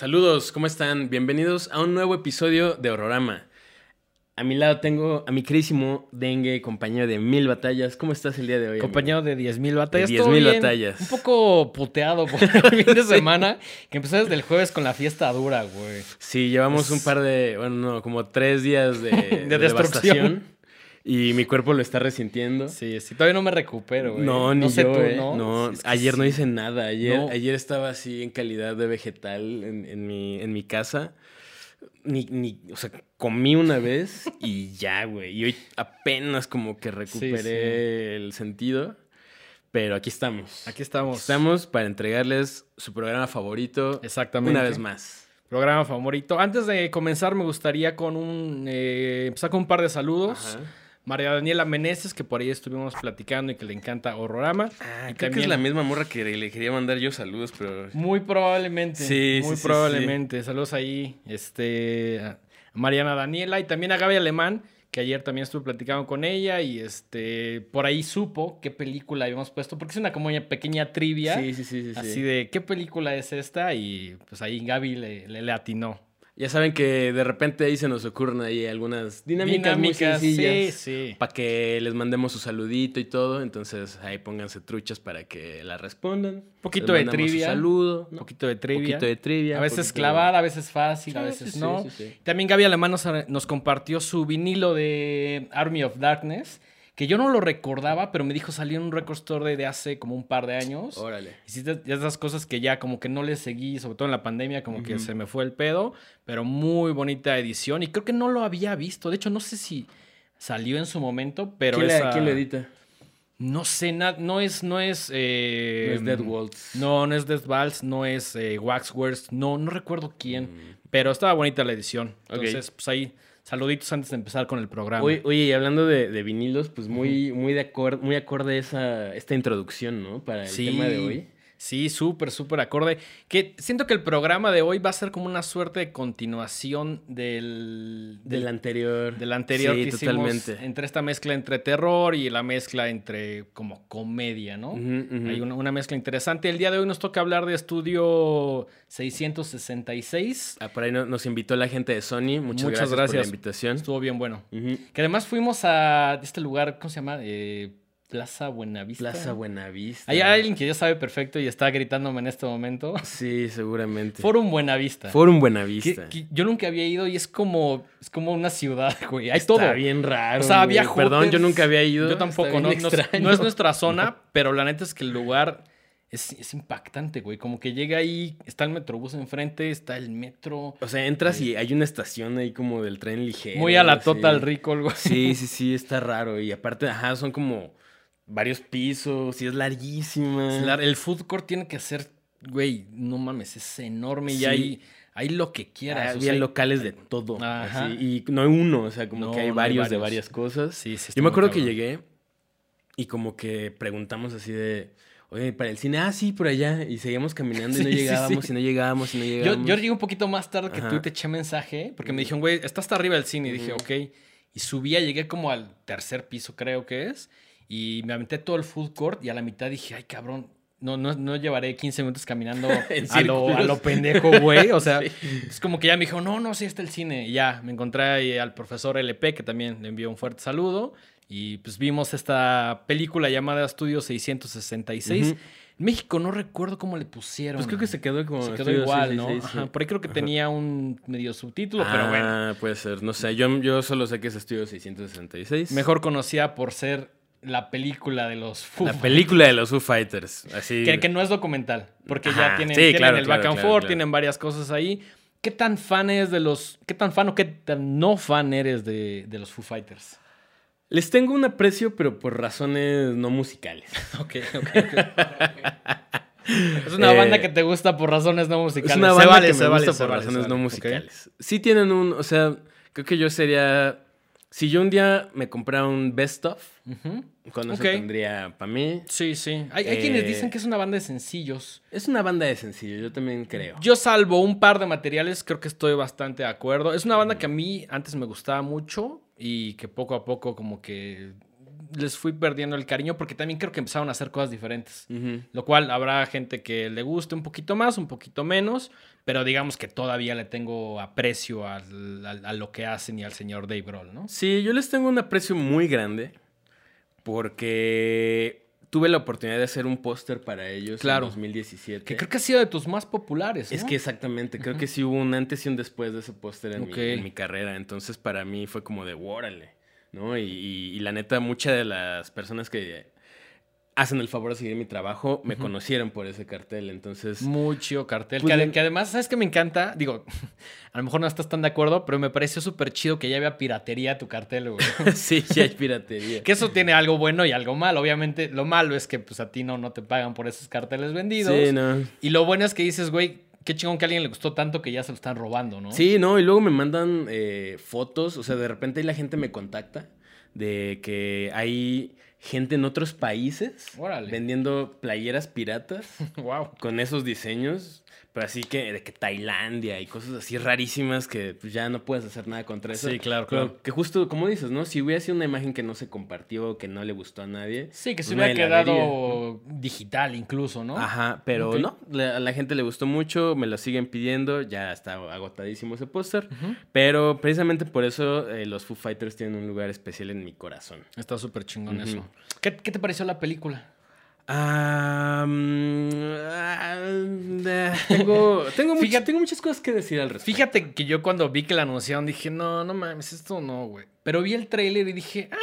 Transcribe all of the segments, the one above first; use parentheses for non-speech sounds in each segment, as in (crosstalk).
Saludos, ¿cómo están? Bienvenidos a un nuevo episodio de Horrorama. A mi lado tengo a mi querísimo Dengue, compañero de mil batallas. ¿Cómo estás el día de hoy? amigo? Compañero de 10.000 batallas. De 10,000 bien. batallas. Un poco puteado por el (laughs) fin de semana. Que empezó desde el jueves con la fiesta dura, güey. Sí, llevamos Es- un par de, bueno, no, como tres días de, (laughs) De destrucción. devastación, Y mi cuerpo lo está resintiendo. Sí, sí, todavía no me recupero, güey. No, ni sé yo, tú, eh. ¿no? No, Sí, es que ayer no hice nada. Ayer, No. ayer estaba así en calidad de vegetal en, en mi, en mi casa. Ni, ni, o sea, comí una vez (laughs) y ya, güey. Y hoy apenas como que recuperé el sentido. Pero aquí estamos. Aquí estamos. Aquí estamos para entregarles su programa favorito Exactamente. una vez más. Programa favorito. Antes de comenzar, me gustaría con un. eh, empezar con un par de saludos. Ajá. María Daniela Meneses, que por ahí estuvimos platicando y que le encanta Horrorama. Ah, Y creo que es también- la misma morra que le quería mandar yo saludos, pero Muy probablemente. Sí, muy sí, sí, probablemente. Saludos ahí. Este. A Mariana Daniela y también a Gaby Alemán, que ayer también estuve platicando con ella. Y este. Por ahí supo qué película habíamos puesto. Porque es una como una pequeña trivia. sí, sí, sí, sí, sí. Así de qué película es esta. Y pues ahí Gaby le, le, le atinó. Ya saben que de repente ahí se nos ocurren ahí algunas dinámicas, muy sencillas. sí, sí. Para que les mandemos su saludito y todo. Entonces ahí pónganse truchas para que la respondan. Poquito Les de mandamos su trivia. saludo. Un ¿no? poquito de trivia. Poquito de trivia. A veces poquito clavada, a veces fácil, a veces no. También Gaby Alemán nos, nos compartió su vinilo de Army of Darkness, que yo no lo recordaba, pero me dijo salió en un record store de, de hace como un par de años. Órale. De esas cosas que ya como que no le seguí, sobre todo en la pandemia, como que se me fue el pedo, pero muy bonita edición y creo que no lo había visto. De hecho, no sé si salió en su momento, pero ¿Quién, le- esa- quién lo edita? No sé, na- no es, no es... eh, No es Dead Waltz. No, no es Death Vals, no es eh, Waxworth, no, no recuerdo quién, Mm. pero estaba bonita la edición. Entonces, pues ahí, saluditos antes de empezar con el programa. Oye, oye, y hablando de, de vinilos, pues muy, muy, de acorde, muy acorde esa, esta introducción, ¿no? Para el tema de hoy. Sí, súper, súper acorde. Que siento que el programa de hoy va a ser como una suerte de continuación del, Del anterior. del anterior Sí, que hicimos totalmente. entre esta mezcla entre terror y la mezcla entre como comedia, ¿no? Hay una, una mezcla interesante. El día de hoy nos toca hablar de estudio 666. Ah, por ahí no- nos invitó la gente de Sony. Muchas, Muchas gracias, por la invitación. Estuvo bien bueno. Que además fuimos a este lugar, ¿cómo se llama? Eh, Plaza Buenavista. Plaza Buenavista. Hay alguien que ya sabe perfecto y está gritándome en este momento. Sí, seguramente. Forum Buenavista. Forum Buenavista. que yo nunca había ido y es como, es como una ciudad, güey. Hay Está todo. bien raro. O sea, había güey. Perdón, yo nunca había ido. Yo Está tampoco, no, no no es nuestra zona, (laughs) pero la neta es que el lugar es, es impactante, güey. Como que llega ahí, está el metrobús enfrente, está el metro. O sea, entras y hay una estación ahí como del tren ligero. Muy a la. Total Recall, güey. Sí, sí, sí, está raro. Y aparte, ajá, son como varios pisos y es larguísima. Es lar- El food court tiene que ser, güey, no mames, es enorme y Sí. hay, hay lo que Ah, quieras. o había sea, locales de todo. Ajá. así, y no hay uno, o sea, como No, que hay no hay varios de varias cosas. Sí, sí, Yo me acuerdo que llegué y como que preguntamos así de, oye, para el cine, ah, sí, por allá. Y seguíamos caminando y no (laughs) Sí, sí, llegábamos sí. y no llegábamos y no Yo, llegábamos. yo llegué un poquito más tarde que Ajá. tú y te eché mensaje, porque me dijeron, güey, está hasta arriba del cine. Y dije, ok. Y subía, llegué como al tercer piso, creo que es. Y me aventé todo el food court y a la mitad dije, ay, cabrón, no, no, no llevaré 15 minutos caminando (laughs) a, lo, a lo pendejo, güey. O sea, (laughs) Sí. es como que ya me dijo, no, no, sí está el cine. Y ya, me encontré ahí al profesor LP, que también le envió un fuerte saludo. Y pues vimos esta película llamada Estudio 666. Ujú. En México no recuerdo cómo le pusieron. Pues creo que se quedó como... Se quedó Estudio igual, ¿no? 666, sí. Ajá, Por ahí creo que Ajá. tenía un medio subtítulo, pero bueno. Ah, puede ser. No sé, yo, yo solo sé que es Estudio 666. Mejor conocida por ser la película de los Foo La película de los Foo Fighters. Así. Que, que no es documental, porque Ajá, ya tienen, sí, tienen claro, el claro, back and claro, forth, tienen varias cosas ahí. ¿Qué tan fan es de los. ¿Qué tan fan o qué tan no fan eres de, de los Foo Fighters? Les tengo un aprecio, pero por razones no musicales. (laughs) Ok, ok. (laughs) es una Eh, banda que te gusta por razones no musicales. Es una Se vale, que se me vale, gusta por razones no musicales. Sí tienen un, o sea, creo que yo sería, si yo un día me comprara un best of, Ujú. con eso tendría para mí. Sí, sí. Hay, hay quienes Eh, dicen que es una banda de sencillos. Es una banda de sencillo, yo también creo. Yo salvo un par de materiales, creo que estoy bastante de acuerdo. Es una banda que a mí antes me gustaba mucho y que poco a poco como que les fui perdiendo el cariño porque también creo que empezaron a hacer cosas diferentes. Lo cual habrá gente que le guste un poquito más, un poquito menos, pero digamos que todavía le tengo aprecio a lo que hacen y al señor Dave Grohl, ¿no? Sí, yo les tengo un aprecio muy grande porque tuve la oportunidad de hacer un póster para ellos en 2017. Que creo que ha sido de tus más populares. Es que exactamente, creo que sí hubo un antes y un después de ese póster en, mi carrera. Entonces para mí fue como de, órale, ¿no? y, la neta, muchas de las personas que hacen el favor de seguir mi trabajo, me conocieron por ese cartel. Entonces. Muy chido cartel. Pues, que, además, ¿sabes qué me encanta? Digo, (laughs) a lo mejor no estás tan de acuerdo, pero me pareció súper chido que ya había piratería tu cartel, güey. (laughs) sí, ya hay piratería. que eso tiene algo bueno y algo malo. Obviamente, lo malo es que pues a ti no, no te pagan por esos carteles vendidos. Sí, no. Y lo bueno es que dices, güey, qué chingón que a alguien le gustó tanto que ya se lo están robando, ¿no? Sí, no, y luego me mandan eh, fotos, o sea, de repente la gente me contacta de que hay gente en otros países vendiendo playeras piratas (laughs) wow. con esos diseños. Pero así que de que Tailandia y cosas así rarísimas que pues, ya no puedes hacer nada contra eso. Sí, claro, claro. que justo, como dices, ¿no? Si hubiera sido una imagen que no se compartió, que no le gustó a nadie. Sí, que se hubiera quedado digital incluso, ¿no? Ajá, pero no, a la gente le gustó mucho, me lo siguen pidiendo, ya está agotadísimo ese póster. Pero precisamente por eso eh, los Foo Fighters tienen un lugar especial en mi corazón. Está súper chingón eso. ¿Qué, ¿Qué te pareció la película? (laughs) tengo, tengo, tengo muchas cosas que decir al respecto. Fíjate que yo cuando vi que la anunciaron dije, no, no mames, esto no, güey. Pero vi el tráiler y dije, ah,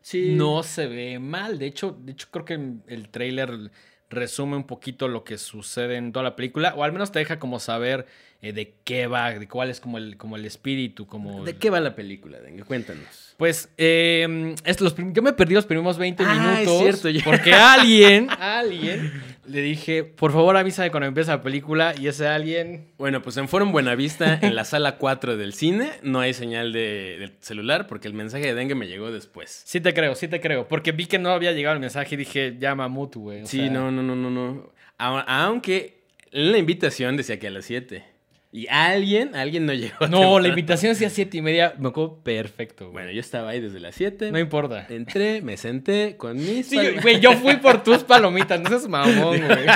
sí. no se ve mal. De hecho, de hecho creo que el tráiler resume un poquito lo que sucede en toda la película, o al menos te deja como saber eh, de qué va, de cuál es como el, como el espíritu, como... ¿De qué va la película? Dengue? Cuéntanos. Pues, eh, los, yo me perdí los primeros 20 ah, minutos. Es cierto, Porque alguien, (laughs) alguien, le dije, por favor avísame cuando empieza la película, y ese alguien... Bueno, pues en Forum Buenavista, en la sala 4 del cine, no hay señal de, celular, porque el mensaje de dengue me llegó después. Sí te creo, sí te creo, porque vi que no había llegado el mensaje y dije, llama mutu, güey. Sí, no, no, no, no, no. Aunque en la invitación decía que a las 7. Y alguien, alguien no (laughs) llegó. No, la invitación hacía siete y media. Me acuerdo perfecto. Bueno, yo estaba ahí desde las siete. No importa. Entré, me senté con mis. Sí, güey, yo fui por tus (laughs) palomitas. No seas mamón, güey.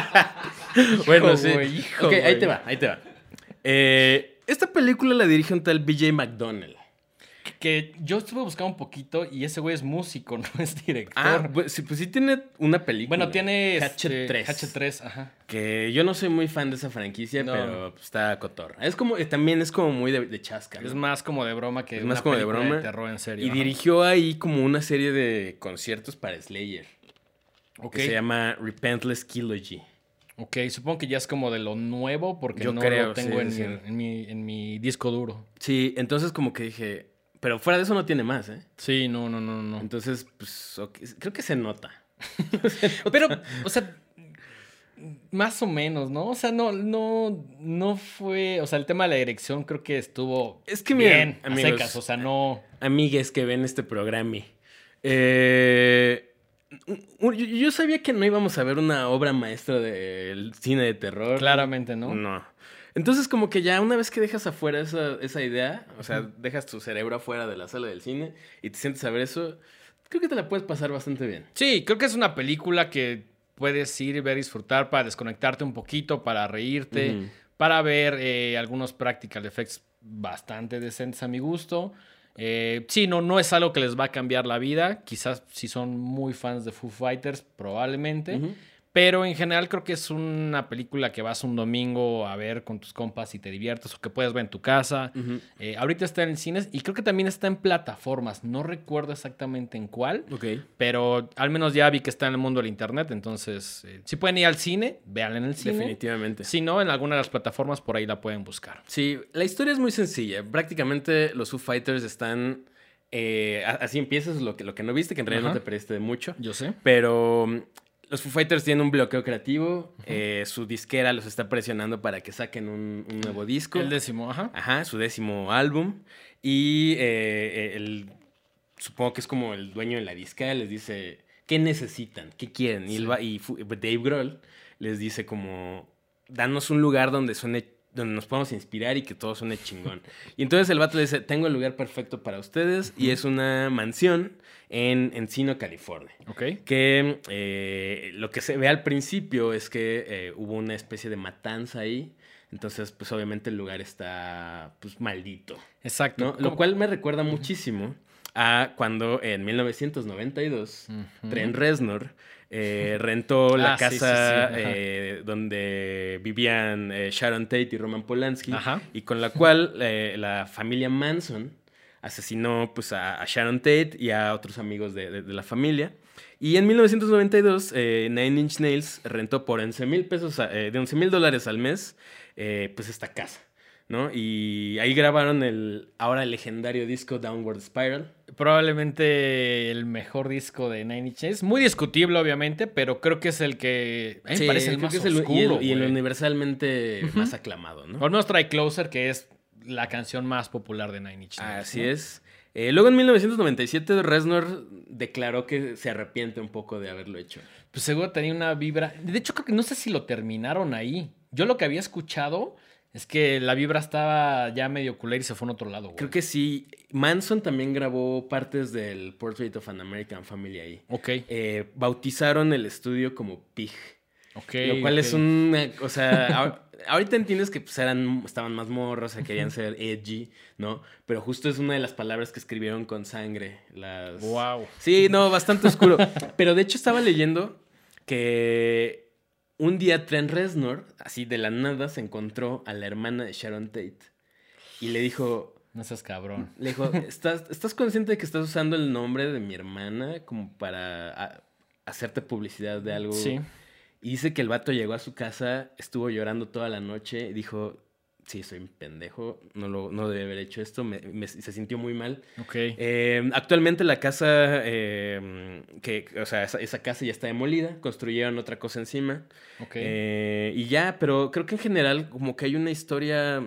(laughs) bueno, sí. ok, ahí te va, ahí te va. Eh, esta película la dirige un tal BJ McDonnell. Que yo estuve buscando un poquito y ese güey es músico, (laughs) no es director. Ah, pues sí, pues sí tiene una película. Bueno, tiene Hatchet 3. Hatchet 3, ajá. Que yo no soy muy fan de esa franquicia, pero está cotorra. Es como, también es como muy de, chasca. Es más como de broma que es más como de broma. De terror en serio. Y dirigió ahí como una serie de conciertos para Slayer. Que se llama Repentless Killogy. Ok, supongo que ya es como de lo nuevo porque no lo tengo en, Mi, en mi disco duro. Sí, entonces como que dije, pero fuera de eso no tiene más, ¿eh? Sí, no, no, no, no. Entonces, pues, creo que se nota. (laughs) Pero, o sea, más o menos, ¿no? O sea, no, no, no fue. O sea, el tema de la dirección creo que estuvo. Es que bien, amigos, o sea, no. Amigues que ven este programa. Eh, yo sabía que no íbamos a ver una obra maestra del cine de terror. Claramente, ¿no? No. Entonces, como que ya una vez que dejas afuera esa, esa idea, o sea, dejas tu cerebro afuera de la sala del cine y te sientes a ver eso, creo que te la puedes pasar bastante bien. Sí, creo que es una película que puedes ir y ver, disfrutar para desconectarte un poquito, para reírte, para ver eh, algunos practical effects bastante decentes a mi gusto. Eh, sí, no, no es algo que les va a cambiar la vida. Quizás si son muy fans de Foo Fighters, probablemente. Pero en general creo que es una película que vas un domingo a ver con tus compas y te diviertes o que puedes ver en tu casa. Eh, ahorita está en cines y creo que también está en plataformas. No recuerdo exactamente en cuál. Pero al menos ya vi que está en el mundo del internet. Entonces, eh, si pueden ir al cine, véanla en el cine. Definitivamente. Si no, en alguna de las plataformas por ahí la pueden buscar. Sí, la historia es muy sencilla. Prácticamente los Foo Fighters están... Eh, así empiezas lo que, lo que no viste, que en realidad no te perdiste de mucho. Yo sé. Pero los Foo Fighters tienen un bloqueo creativo. Eh, su disquera los está presionando para que saquen un, nuevo disco. El décimo, ajá. Ajá, su décimo álbum. Y eh, el, supongo que es como el dueño de la disquera les dice, ¿qué necesitan? ¿Qué quieren? Y, Dave Grohl les dice como, danos un lugar donde suene donde nos podamos inspirar y que todo suene chingón. Y entonces el vato le dice, tengo el lugar perfecto para ustedes y es una mansión en Encino, California. Ok. Que eh, lo que se ve al principio es que eh, hubo una especie de matanza ahí. Entonces, pues obviamente el lugar está pues maldito. Exacto. ¿no? Lo cual me recuerda muchísimo a cuando en 1992 Trent Reznor eh, rentó la Ah, sí, sí, casa sí, eh, donde vivían eh, Sharon Tate y Roman Polanski Ajá. y con la cual la familia Manson asesinó pues a, a Sharon Tate y a otros amigos de, de- de la familia. Y en 1992, eh, Nine Inch Nails rentó por 11 mil pesos, a- de 11 mil dólares al mes, pues esta casa, ¿no? Y ahí grabaron el ahora legendario disco Downward Spiral. Probablemente el mejor disco de Nine Inch Nails. Muy discutible, obviamente, pero creo que es el que. Sí, parece el más que es el- y oscuro, el, y el universalmente más aclamado, ¿no? Al menos trae Closer, que es la canción más popular de Nine Inch Nails. Así ¿no? es. Eh, luego en 1997 Reznor declaró que se arrepiente un poco de haberlo hecho. Pues seguro tenía una vibra. De hecho, creo que no sé si lo terminaron ahí. Yo lo que había escuchado es que la vibra estaba ya medio culera y se fue a otro lado, güey. Creo que sí. Manson también grabó partes del Portrait of an American Family ahí. Ok. Eh, bautizaron el estudio como Pig. Ok. lo cual es una. O sea, (laughs) ahor- ahorita entiendes que pues, eran, estaban más morros, o sea, querían ser edgy, ¿no? Pero justo es una de las palabras que escribieron con sangre. Las... Wow. Sí, no, bastante oscuro. (laughs) Pero de hecho estaba leyendo que un día Trent Reznor, así de la nada, se encontró a la hermana de Sharon Tate y le dijo, No seas cabrón. le dijo, ¿estás, ¿estás consciente de que estás usando el nombre de mi hermana como para a- hacerte publicidad de algo? Sí. Y dice que el vato llegó a su casa, estuvo llorando toda la noche y dijo, sí, soy un pendejo, no, lo, no debe haber hecho esto, me- me- se sintió muy mal. Ok. Eh, actualmente la casa, eh, que, o sea, esa, esa casa ya está demolida, construyeron otra cosa encima. ok. Eh, y ya, pero creo que en general como que hay una historia,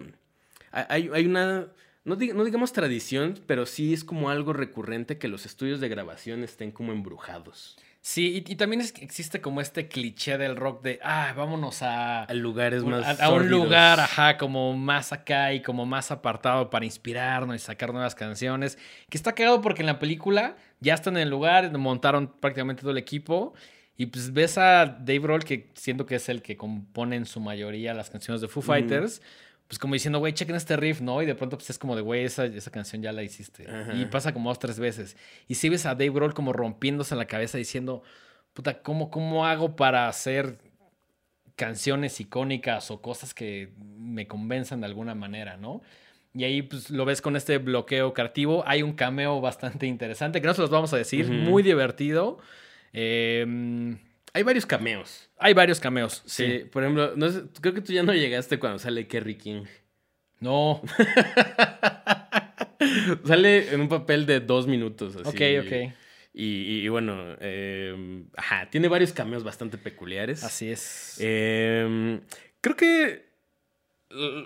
hay, hay una, no, dig- no digamos tradición, pero sí es como algo recurrente que los estudios de grabación estén como embrujados. Sí, y, y también es existe como este cliché del rock de, ah, vámonos a, A lugares más... a, a un lugar, ajá, como más acá y como más apartado para inspirarnos y sacar nuevas canciones. Que está cagado porque en la película ya están en el lugar, montaron prácticamente todo el equipo. Y pues ves a Dave Roll, que siento que es el que compone en su mayoría las canciones de Foo Fighters. Pues como diciendo, güey, chequen este riff, ¿no? Y de pronto pues es como de, güey, esa, esa canción ya la hiciste. Ajá. Y pasa como dos, tres veces. Y si ves a Dave Roll como rompiéndose en la cabeza diciendo, puta, ¿cómo, cómo hago para hacer canciones icónicas o cosas que me convenzan de alguna manera, ¿no? Y ahí pues, lo ves con este bloqueo creativo. Hay un cameo bastante interesante, que no se los vamos a decir, muy divertido. Eh, Hay varios cameos. hay varios cameos, Sí, sí. por ejemplo, no sé, creo que tú ya no llegaste cuando sale Kerry King. No, (laughs) sale en un papel de dos minutos. Así, ok, ok. Y, y- y bueno, eh, ajá, tiene varios cameos bastante peculiares. Así es. Eh, creo que.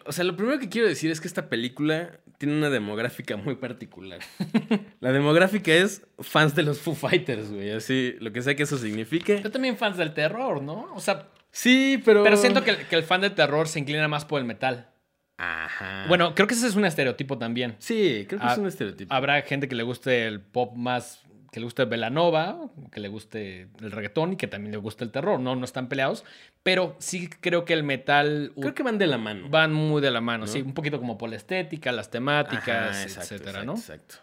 O sea, lo primero que quiero decir es que esta película tiene una demográfica muy particular. (laughs) La demográfica es fans de los Foo Fighters, güey. Así, lo que sea que eso signifique. Yo también fans del terror, ¿no? O sea, Sí, pero. pero siento que, el- que el fan del terror se inclina más por el metal. Ajá. Bueno, creo que ese es un estereotipo también. Sí, creo que Ah, es un estereotipo. Habrá gente que le guste el pop más, que le guste Velanova, que le guste el reggaetón y que también le guste el terror. No, no están peleados, pero sí creo que el metal Creo que van de la mano. van muy de la mano, ¿No? sí, un poquito como por la estética, las Ajá, temáticas, exacto, etcétera, exacto, ¿no? Exacto.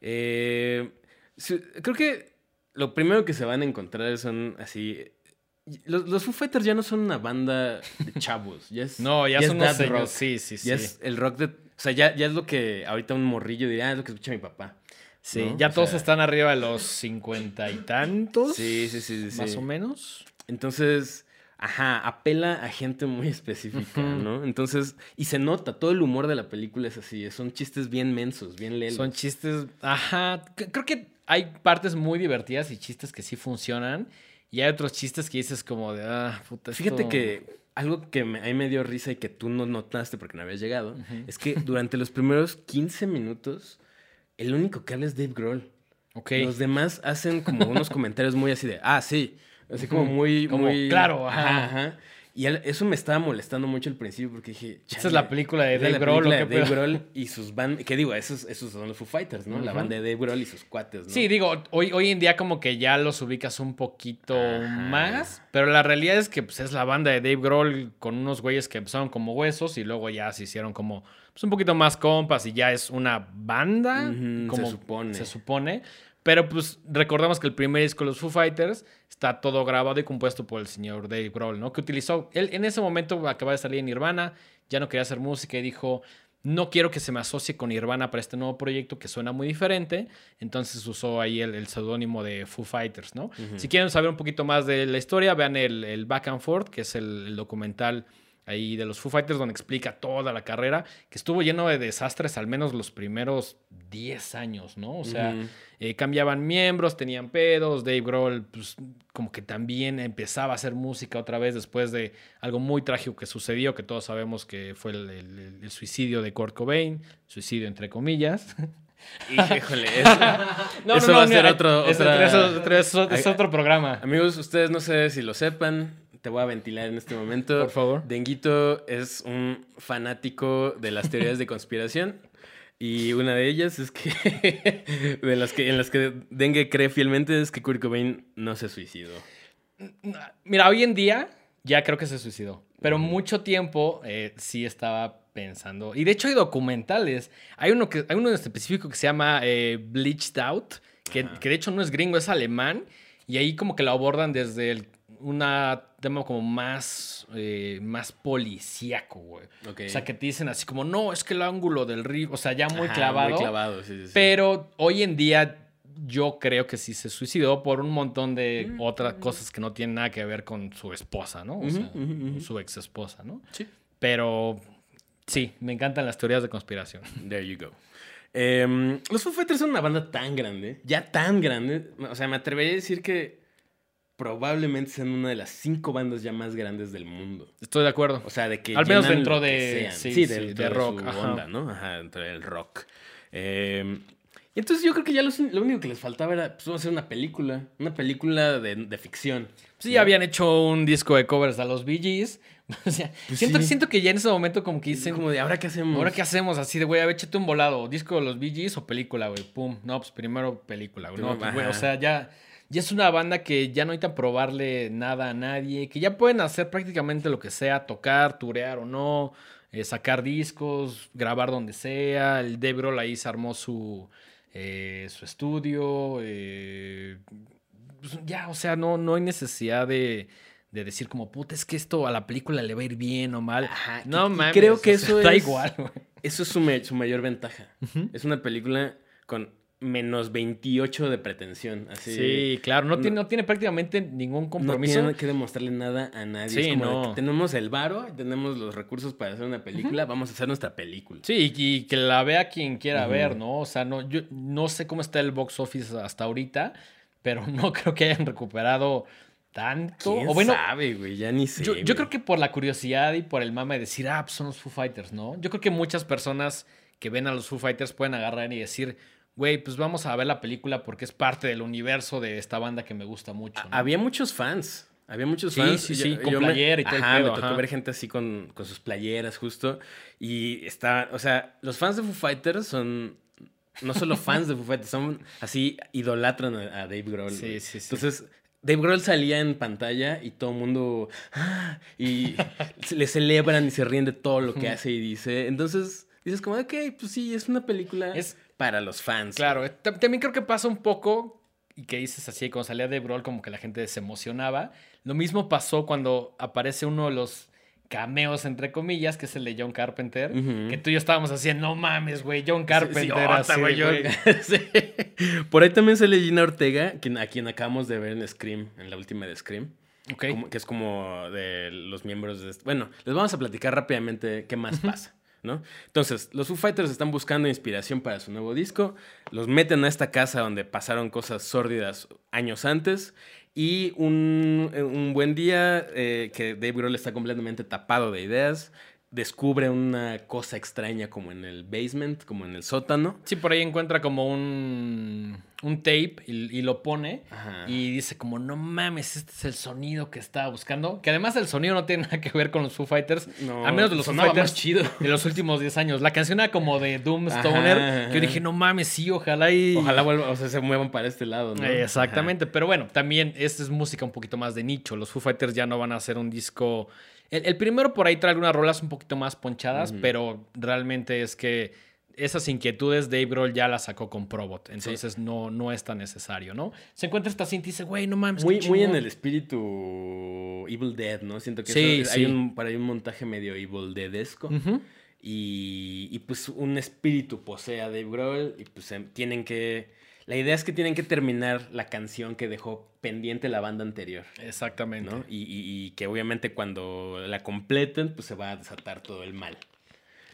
Eh, sí, creo que lo primero que se van a encontrar son así. Los, los Foo Fighters ya no son una banda de (laughs) chavos. Ya es, No, ya, es son unos rock. sí, sí, sí. Ya es el rock de. O sea, ya, ya es lo que ahorita un morrillo diría, ah, es lo que escucha mi papá. Sí, ¿no? ya O todos sea, están arriba de los cincuenta y tantos. Sí, sí, sí, sí. Más sí. o menos. Entonces, ajá, apela a gente muy (laughs) específica. ¿no? Entonces, y se nota, todo el humor de la película es así, son chistes bien mensos, bien lelos. Son chistes. Ajá. Creo que hay partes muy divertidas y chistes que sí funcionan. Y hay otros chistes que dices como de, ah, puta. Fíjate que algo que me, a mí me dio risa y que tú no notaste porque no habías llegado, es que durante los primeros 15 minutos, el único que habla es Dave Grohl. Ok. Los demás hacen como unos (laughs) comentarios muy así de, ah, sí. Así como muy, Como, muy... claro, ajá. ajá. Y eso me estaba molestando mucho al principio porque dije... Esta es la película de Dave Grohl. de Dave Grohl y sus bandas... ¿Qué digo? Esos, esos son los Foo Fighters, ¿no? La banda de Dave Grohl y sus cuates, ¿no? Sí, digo, hoy, hoy en día como que ya los ubicas un poquito más, pero la realidad es que pues, es la banda de Dave Grohl con unos güeyes que empezaron como huesos y luego ya se hicieron como pues, un poquito más compas y ya es una banda, como se supone. Se supone. Pero pues recordamos que el primer disco de los Foo Fighters está todo grabado y compuesto por el señor Dave Grohl, ¿no? Que utilizó, él en ese momento acaba de salir en Nirvana, ya no quería hacer música y dijo, no quiero que se me asocie con Nirvana para este nuevo proyecto que suena muy diferente. Entonces usó ahí el, seudónimo de Foo Fighters, ¿no? Si quieren saber un poquito más de la historia, vean el, Back and Forth, que es el documental ahí de los Foo Fighters, donde explica toda la carrera, que estuvo lleno de desastres al menos los primeros 10 años, ¿no? O sea, eh, cambiaban miembros, tenían pedos, Dave Grohl, pues como que también empezaba a hacer música otra vez después de algo muy trágico que sucedió, que todos sabemos que fue el, suicidio de Kurt Cobain, suicidio entre comillas. (laughs) Híjole, eso, (laughs) no, eso va a ser otro, es otro programa. Amigos, ustedes no sé si lo sepan, te voy a ventilar en este momento. Por favor. Denguito es un fanático de las teorías de (laughs) conspiración. Y una de ellas es que, (laughs) de las que, en las que Dengue cree fielmente, es que Kurt Cobain no se suicidó. Mira, hoy en día ya creo que se suicidó. Pero mucho tiempo eh, sí estaba pensando. Y de hecho hay documentales. Hay uno, que, hay uno en específico que se llama eh, Bleached Out, que, que, de hecho no es gringo, es alemán. Y ahí como que lo abordan desde el una tema como más, eh, más policíaco, güey. O sea, que te dicen así como, no, es que el ángulo del río, o sea, ya muy clavado. Muy clavado, sí, sí, Pero hoy en día yo creo que sí se suicidó por un montón de mm. otras cosas que no tienen nada que ver con su esposa, ¿no? O sea, su ex esposa, ¿no? Sí. Pero sí, me encantan las teorías de conspiración. There you go. Em, los Foo Fighters son una banda tan grande, ya tan grande. O sea, me atrevería a decir que probablemente sean una de las cinco bandas ya más grandes del mundo. Estoy de acuerdo. O sea, de que. Al menos dentro de. Sí, de rock. onda, ¿no? Ajá, dentro del rock. Eh, y entonces yo creo que ya lo, único que les faltaba era pues, hacer una película. Una película de, ficción. Sí, ya habían hecho un disco de covers a los Bee Gees. (laughs) O sea, pues siento, siento que ya en ese momento como que dicen... Como de, ¿ahora qué hacemos? ¿Ahora qué hacemos? Así de, güey, a ver, échate un volado. ¿Disco de los Bee Gees o película, güey? Pum. No, pues primero película, güey. No, pues, güey, o sea, ya ya es una banda que ya no necesitan probarle nada a nadie, que ya pueden hacer prácticamente lo que sea, tocar, turear o no, eh, sacar discos, grabar donde sea. El Debro ahí se armó su, eh, su estudio. Eh, pues ya, o sea, no, no hay necesidad de, decir como, puta, es que esto a la película le va a ir bien o mal. no mames. Creo que eso es. igual, Eso es su, mayor ventaja. Es una película con menos 28 de pretensión. Así, sí, claro, no, tiene, no tiene prácticamente ningún compromiso. No tiene que demostrarle nada a nadie. Sí, no. tenemos el varo, tenemos los recursos para hacer una película, vamos a hacer nuestra película. Sí, y, que la vea quien quiera ver, ¿no? O sea, no, yo no sé cómo está el box office hasta ahorita, pero (laughs) no creo que hayan recuperado tanto. ¿Quién o bueno, sabe, güey? Ya ni sé. Yo, creo que por la curiosidad y por el mame de decir, ah, pues son los Foo Fighters, ¿no? Yo creo que muchas personas que ven a los Foo Fighters pueden agarrar y decir güey, pues vamos a ver la película porque es parte del universo de esta banda que me gusta mucho. Había muchos fans. Había muchos fans. Sí, sí, con playera y todo el pedo, me tocó ver gente así con, sus playeras, justo. Y está, o sea, los fans de Foo Fighters son no solo fans de Foo Fighters, son así, idolatran a, Dave Grohl. Sí, sí, sí. Entonces, Dave Grohl salía en pantalla y todo el mundo. ¡ah! Y (laughs) le celebran y se ríen de todo lo que hace y dice. Entonces, dices como, ok, pues sí, es una película. Es para los fans. Claro, eh, también creo que pasa un poco, y que dices así, cuando salía de Brawl como que la gente se emocionaba. Lo mismo pasó cuando aparece uno de los cameos, entre comillas, que es el de John Carpenter, que tú y yo estábamos así, no mames, güey, John Carpenter. así, güey, (laughs) Por ahí también sale Gina Ortega, a quien acabamos de ver en Scream, en la última de Scream. Okay. que es como de los miembros de... Bueno, les vamos a platicar rápidamente qué más pasa. ¿no? Entonces, los Foo Fighters están buscando inspiración para su nuevo disco, los meten a esta casa donde pasaron cosas sórdidas años antes y un, buen día eh, que Dave Grohl está completamente tapado de ideas, descubre una cosa extraña como en el basement, como en el sótano. Sí, por ahí encuentra como un un tape y, lo pone y dice como, no mames, este es el sonido que estaba buscando. Que además el sonido no tiene (laughs) nada que ver con los Foo Fighters. No, a menos de los Foo Fighters chido. de los últimos 10 años. La canción era como de Doom Stoner. Que yo dije, no mames, sí, ojalá y... Ojalá vuelva, o sea, se muevan para este lado, ¿no? exactamente. Pero bueno, también esta es música un poquito más de nicho. Los Foo Fighters ya no van a hacer un disco... El, primero por ahí trae algunas rolas un poquito más ponchadas, pero realmente es que esas inquietudes Dave Grohl ya las sacó con Probot. Entonces no, no es tan necesario, ¿no? Se encuentra esta cinta y dice, güey, no mames. Muy, muy en el espíritu Evil Dead, ¿no? Siento que sí, hay un, para un montaje medio Evil Deadesco. y, y, pues un espíritu posee a Dave Grohl y pues em, tienen que... La idea es que tienen que terminar la canción que dejó pendiente la banda anterior. Exactamente. ¿no? Y, y, que obviamente cuando la completen, pues se va a desatar todo el mal.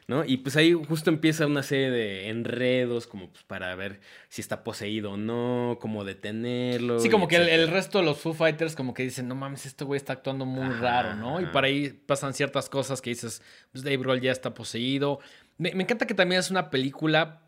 ¿No? Y pues ahí justo empieza una serie de enredos como pues para ver si está poseído o no, cómo detenerlo. Sí, como que el, resto de los Foo Fighters como que dicen, no mames, este güey está actuando muy raro, ¿no? Y para ahí pasan ciertas cosas que dices, pues Dave Grohl ya está poseído. Me, encanta que también es una película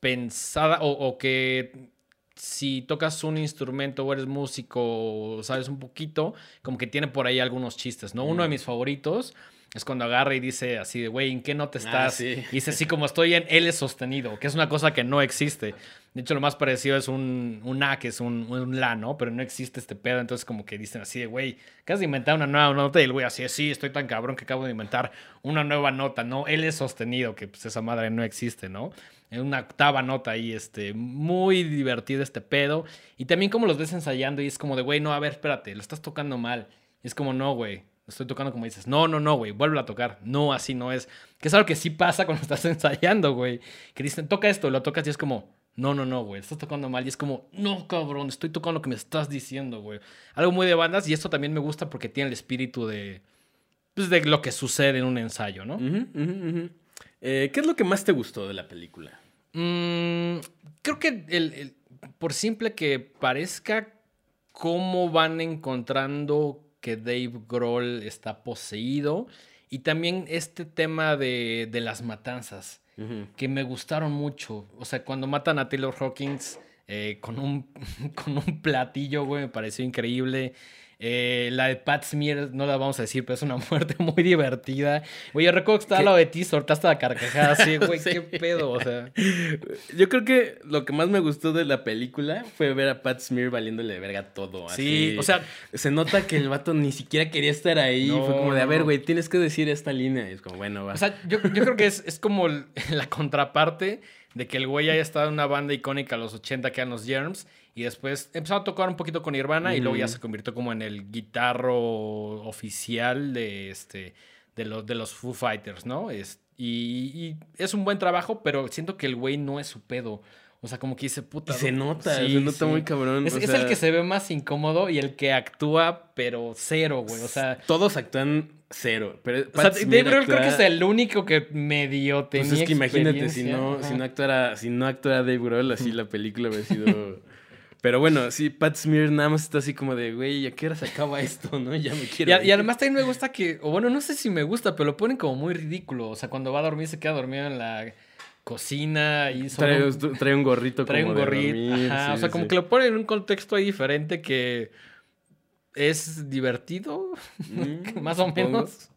pensada o, o que si tocas un instrumento o eres músico o sabes un poquito, como que tiene por ahí algunos chistes, ¿no? Uno de mis favoritos es cuando agarra y dice así de, güey, ¿en qué nota ah, estás? Y dice así como estoy en L sostenido, que es una cosa que no existe. De hecho, lo más parecido es un, un A, que es un, un, La, ¿no? Pero no existe este pedo. Entonces, como que dicen así de, güey, acabas de inventar una nueva nota. Y el güey así, sí, estoy tan cabrón que acabo de inventar una nueva nota, ¿no? L sostenido, que pues esa madre no existe, ¿no? En una octava nota ahí, este, muy divertido este pedo. Y también como los ves ensayando y es como de, güey, no, a ver, espérate, lo estás tocando mal. Y es como, no, güey, estoy tocando como dices. No, no, no, güey, vuelve a tocar. No, así no es. Que es algo que sí pasa cuando (laughs) estás ensayando, güey. Que dicen, toca esto, lo tocas y es como, no, no, no, güey, estás tocando mal. Y es como, no, cabrón, estoy tocando lo que me estás diciendo, güey. Algo muy de bandas y esto también me gusta porque tiene el espíritu de, pues, de lo que sucede en un ensayo, ¿no? Eh, ¿Qué es lo que más te gustó de la película? Mm, creo que el, por simple que parezca cómo van encontrando que Dave Grohl está poseído. Y también este tema de, las matanzas, que me gustaron mucho. O sea, cuando matan a Taylor Hawkins eh, con, un, (laughs) con un platillo, güey, me pareció increíble. Eh, la de Pat Smear, no la vamos a decir, pero es una (laughs) muerte muy divertida. Güey, yo recuerdo que estaba al lado de ti, soltaste la carcajada así, (laughs) güey, qué pedo, o sea. Yo creo que lo que más me gustó de la película fue ver a Pat Smear valiéndole verga todo. Sí, o sea. Se nota que el vato ni siquiera quería estar ahí. fue como de, a ver, güey, tienes que decir esta línea. Y es como, bueno, va. O sea, yo, yo creo que es, es como (laughs) la contraparte de que el güey haya estado en una banda icónica a los 80 que eran los Germs y después empezó a tocar un poquito con Nirvana y luego ya se convirtió como en el guitarro oficial de, este, de, los, de los Foo Fighters, ¿no? Es, y, es un buen trabajo, pero siento que el güey no es su pedo. O sea, como que dice puta. se nota, se nota muy cabrón. Es, el que se ve más incómodo y el que actúa, pero cero, güey. O sea. Todos actúan cero. Pero o sea, Dave creo que es el único que medio tenía. Pues es que imagínate, si no, si no actuara, si no actuara Dave Grohl, así la película hubiera sido. Pero bueno, sí, Pat Smear nada más está así como de, güey, ¿a qué hora se acaba esto, no? Ya me quiero. Y, y, además también me gusta que, o bueno, no sé si me gusta, pero lo ponen como muy ridículo. O sea, cuando va a dormir se queda dormido en la cocina y trae, trae, un gorrito trae un gorrito. Ajá, o sea, como que lo ponen en un contexto ahí diferente que es divertido, mm, (laughs) más o menos.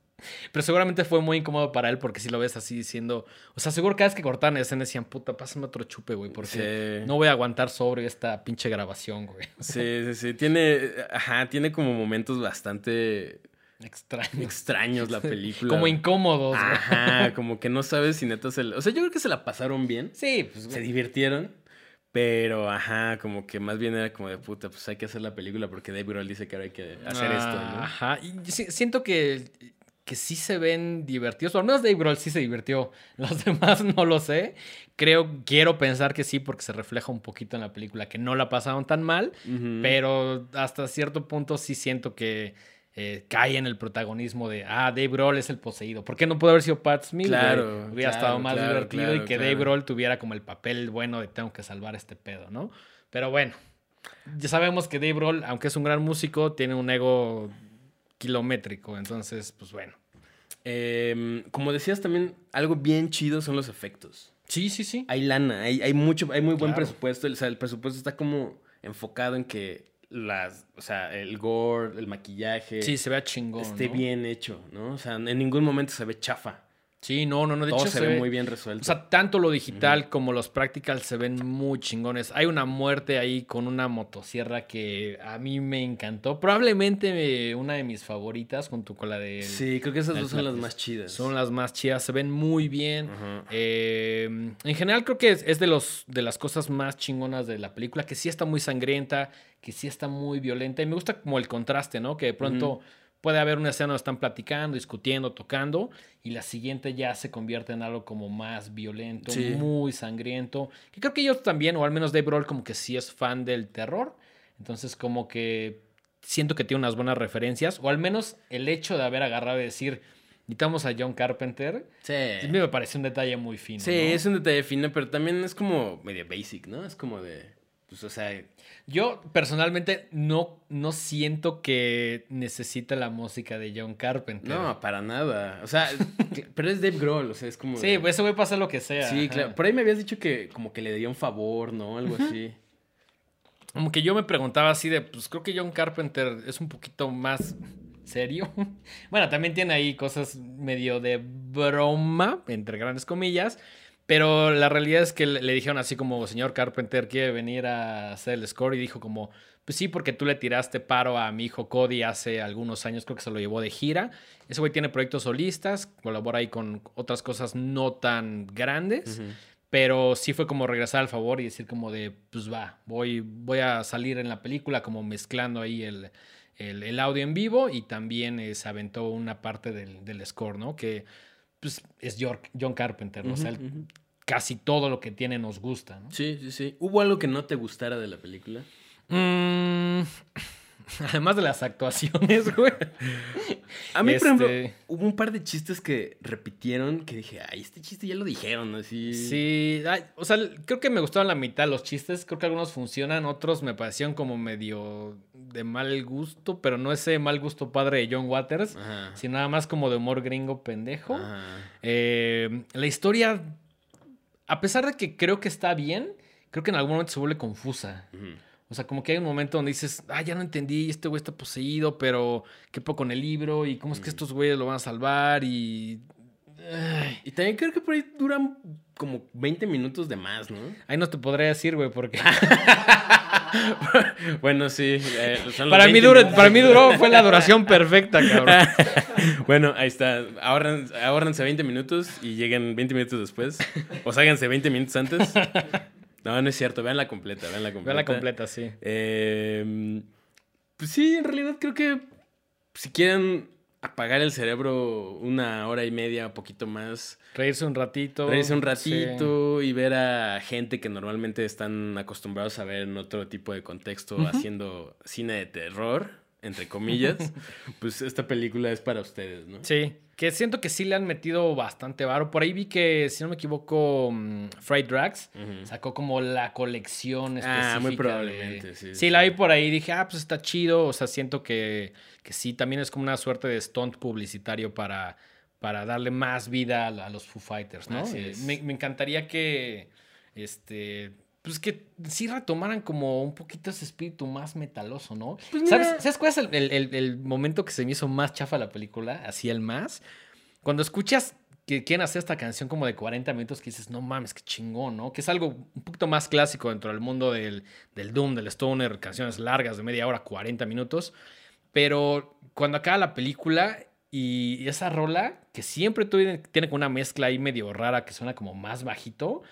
Pero seguramente fue muy incómodo para él porque si lo ves así diciendo. O sea, seguro cada vez que cortaban escena decían, puta, pásame otro chupe, güey, porque no voy a aguantar sobre esta pinche grabación, güey. (laughs) Sí, sí, sí. Tiene. Ajá, tiene como momentos bastante. Extraños. Extraños la (laughs) película. como incómodos. Ajá, como que no sabes si neta se... O sea, yo creo que se la pasaron bien. Sí, pues... Se divirtieron. Pero, ajá, como que más bien era como de puta, pues hay que hacer la película porque Dave Grohl dice que ahora hay que hacer esto, ¿no? Ajá, y siento que que sí se ven divertidos. O al menos Dave Grohl sí se divirtió. (laughs) Los demás no lo sé. Creo, quiero pensar que sí, porque se refleja un poquito en la película que no la pasaron tan mal. Pero hasta cierto punto sí siento que eh, cae en el protagonismo de, ah, Dave Grohl es el poseído. ¿Por qué no pudo haber sido Pat Smith? Claro. Hubiera estado más divertido y que Dave Grohl tuviera como el papel bueno de tengo que salvar este pedo, ¿no? Pero bueno. Ya sabemos que Dave Grohl, aunque es un gran músico, tiene un ego kilométrico. Entonces, pues bueno. Em, como decías también, algo bien chido son los efectos. Sí, sí, sí. Hay lana, hay, hay mucho, hay muy buen presupuesto. O sea, el presupuesto está como enfocado en que las, o sea, el gore, el maquillaje. Sí, se vea chingón. Esté bien hecho, ¿no? O sea, en ningún momento se ve chafa. Sí, no, no, no. De hecho, se, ve, muy bien resuelto. O sea, tanto lo digital como los practicals se ven muy chingones. Hay una muerte ahí con una motosierra que a mí me encantó. Probablemente una de mis favoritas junto con la de. Sí, creo que esas dos son las más chidas. Son las más chidas, se ven muy bien. Eh, en general, creo que es, de, los, de las cosas más chingonas de la película, que sí está muy sangrienta, que sí está muy violenta. Y me gusta como el contraste, ¿no? Que de pronto puede haber una escena donde están platicando, discutiendo, tocando, y la siguiente ya se convierte en algo como más violento, muy sangriento. Que creo que ellos también, o al menos Dave Roll, como que sí es fan del terror. Entonces, como que siento que tiene unas buenas referencias, o al menos el hecho de haber agarrado y decir, necesitamos a John Carpenter. Sí. A mí me parece un detalle muy fino. Sí, es un detalle fino, pero también es como medio basic, ¿no? Es como de. Pues, o sea, yo personalmente no, no siento que necesite la música de John Carpenter. No, para nada. O sea, (laughs) pero es Dave Grohl, o sea, es como... Sí, pues eso a pasar lo que sea. Sí, claro. Por ahí me habías dicho que como que le daría un favor, ¿no? Algo así. Como que yo me preguntaba así de, pues creo que John Carpenter es un poquito más serio. (laughs) Bueno, también tiene ahí cosas medio de broma, entre grandes comillas. Pero la realidad es que le dijeron así como, señor Carpenter, quiere venir a hacer el score y dijo como, pues sí, porque tú le tiraste paro a mi hijo Cody hace algunos años, creo que se lo llevó de gira. Ese güey tiene proyectos solistas, colabora ahí con otras cosas no tan grandes, pero sí fue como regresar al favor y decir como de, pues va, voy, voy a salir en la película como mezclando ahí el, el, audio en vivo y también eh, se aventó una parte del, del score, ¿no? Que pues, es John Carpenter, ¿no? o sea, casi todo lo que tiene nos gusta, ¿no? Sí, sí, sí. ¿Hubo algo que no te gustara de la película? Mm, (laughs) además de las actuaciones, güey. A mí, por ejemplo, este hubo un par de chistes que repitieron que dije, ay, este chiste ya lo dijeron, así. Sí, o sea, creo que me gustaron la mitad los chistes. Creo que algunos funcionan, otros me parecieron como medio de mal gusto, pero no ese mal gusto padre de John Waters, sino nada más como de humor gringo pendejo. Eh, la historia, a pesar de que creo que está bien, creo que en algún momento se vuelve confusa. O sea, como que hay un momento donde dices, ah, ya no entendí, este güey está poseído, pero qué poco en el libro, y cómo es que estos güeyes lo van a salvar, y y también creo que por ahí duran como 20 minutos de más, ¿no? Ahí no te podría decir, güey, porque. (laughs) bueno, sí. Eh, para, mí duró, para mí duró, fue la duración perfecta, cabrón. (laughs) bueno, ahí está. Ahórrense 20 minutos y lleguen 20 minutos después. O ságanse 20 minutos antes. No, no es cierto. Vean la completa, vean la completa. Vean la completa, sí. Eh, pues sí, en realidad creo que si quieren apagar el cerebro una hora y media, un poquito más. Reírse un ratito. Reírse un ratito y ver a gente que normalmente están acostumbrados a ver en otro tipo de contexto haciendo cine de terror, entre comillas. (laughs) pues esta película es para ustedes, ¿no? Sí. Que siento que sí le han metido bastante varo. Por ahí vi que, si no me equivoco, um, Fried Drags sacó como la colección específica. Ah, muy probablemente, sí. Sí, la vi por ahí y dije, ah, pues está chido. O sea, siento que, que sí, también es como una suerte de stunt publicitario para, para darle más vida a, los Foo Fighters, ¿no? Eh, me, me, encantaría que, este, pues que sí retomaran como un poquito ese espíritu más metaloso, ¿no? Pues ¿Sabes, ¿Sabes, cuál es el, momento que se me hizo más chafa la película? Así el más. Cuando escuchas que quieren hacer esta canción como de 40 minutos que dices, no mames, qué chingón, ¿no? Que es algo un poquito más clásico dentro del mundo del, del Doom, del Stoner, canciones largas de media hora, 40 minutos. Pero cuando acaba la película y esa rola, que siempre tiene como una mezcla ahí medio rara que suena como más bajito,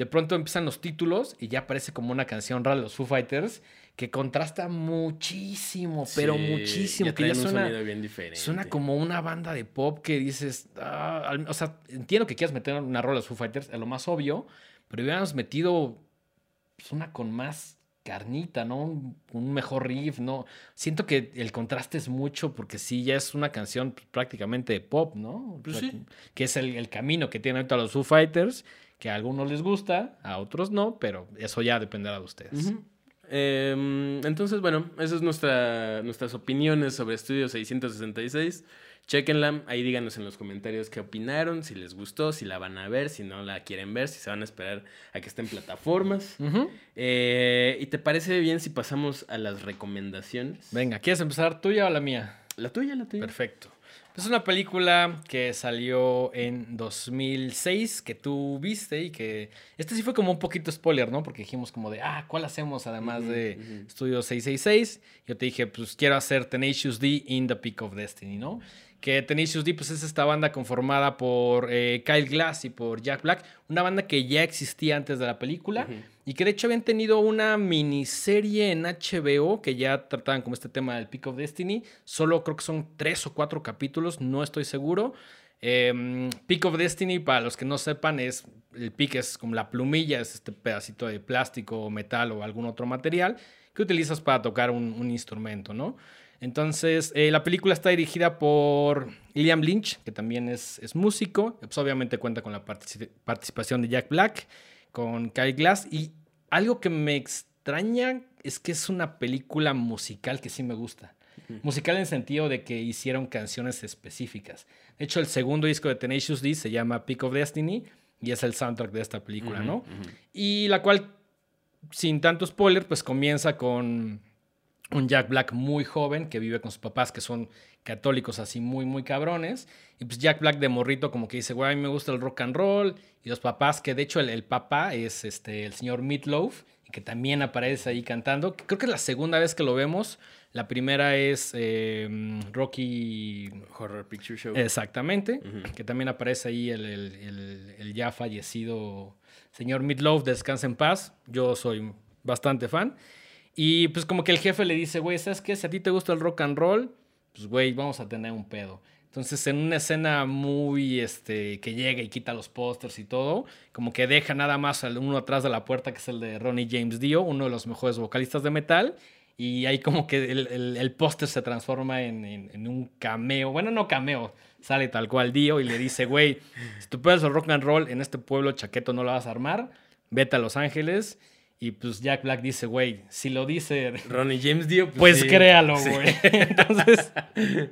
de pronto empiezan los títulos y ya aparece como una canción rara de los Foo Fighters que contrasta muchísimo, pero muchísimo. que ya suena, bien diferente. suena como una banda de pop que dices, ah, o sea, entiendo que quieras meter una rola de los Foo Fighters, es lo más obvio, pero hubiéramos metido pues, una con más carnita, ¿no? Un, mejor riff, ¿no? Siento que el contraste es mucho porque sí, ya es una canción prácticamente de pop, ¿no? Pues sí. Que es el, camino que tienen ahorita los Foo Fighters que a algunos les gusta, a otros no, pero eso ya dependerá de ustedes. Em, entonces, bueno, esas son nuestra, nuestras opiniones sobre Estudio 666. Chequenla, ahí díganos en los comentarios qué opinaron, si les gustó, si la van a ver, si no la quieren ver, si se van a esperar a que esté en plataformas. Eh, ¿Y te parece bien si pasamos a las recomendaciones? Venga, ¿quieres empezar tuya o la mía? La tuya, la tuya. Perfecto. Es una película que salió en 2006, que tú viste y que... Este sí fue como un poquito spoiler, ¿no? Porque dijimos como de, ah, ¿cuál hacemos además de Studio 666? Yo te dije, pues quiero hacer Tenacious D in the Peak of Destiny, ¿no? Que Tenacious D pues es esta banda conformada por eh, Kyle Glass y por Jack Black, una banda que ya existía antes de la película y que de hecho habían tenido una miniserie en HBO que ya trataban como este tema del Peak of Destiny, solo creo que son tres o cuatro capítulos, no estoy seguro. Em, Peak of Destiny, para los que no sepan, es el peak es como la plumilla, es este pedacito de plástico o metal o algún otro material que utilizas para tocar un, un instrumento, ¿no? Entonces, eh, la película está dirigida por Liam Lynch, que también es, es músico. Pues obviamente cuenta con la participación de Jack Black, con Kyle Glass. Y algo que me extraña es que es una película musical que sí me gusta. Musical en el sentido de que hicieron canciones específicas. De hecho, el segundo disco de Tenacious D se llama Peak of Destiny y es el soundtrack de esta película, ¿no? Y la cual, sin tanto spoiler, pues comienza con un Jack Black muy joven que vive con sus papás que son católicos así muy, muy cabrones. Y pues Jack Black de morrito como que dice, güey, a mí me gusta el rock and roll. Y los papás, que de hecho el, papá es este, el señor Meatloaf, y que también aparece ahí cantando. Creo que es la segunda vez que lo vemos. La primera es em, Rocky Horror Picture Show. Exactamente, que también aparece ahí el, el, el ya fallecido señor Meatloaf, descansa en paz. Yo soy bastante fan. Y pues como que el jefe le dice, güey, ¿sabes qué? Si a ti te gusta el rock and roll, pues güey, vamos a tener un pedo. Entonces, en una escena muy, este, que llega y quita los pósters y todo, como que deja nada más uno atrás de la puerta, que es el de Ronnie James Dio, uno de los mejores vocalistas de metal, y ahí como que el, el, póster se transforma en, en, un cameo, bueno, no cameo, sale tal cual Dio y le dice, güey, si tú puedes el rock and roll en este pueblo chaqueto no lo vas a armar, vete a Los Ángeles y pues Jack Black dice, güey, si lo dice (laughs) Ronnie James Dio, pues, pues créalo, güey. (laughs) Entonces (laughs)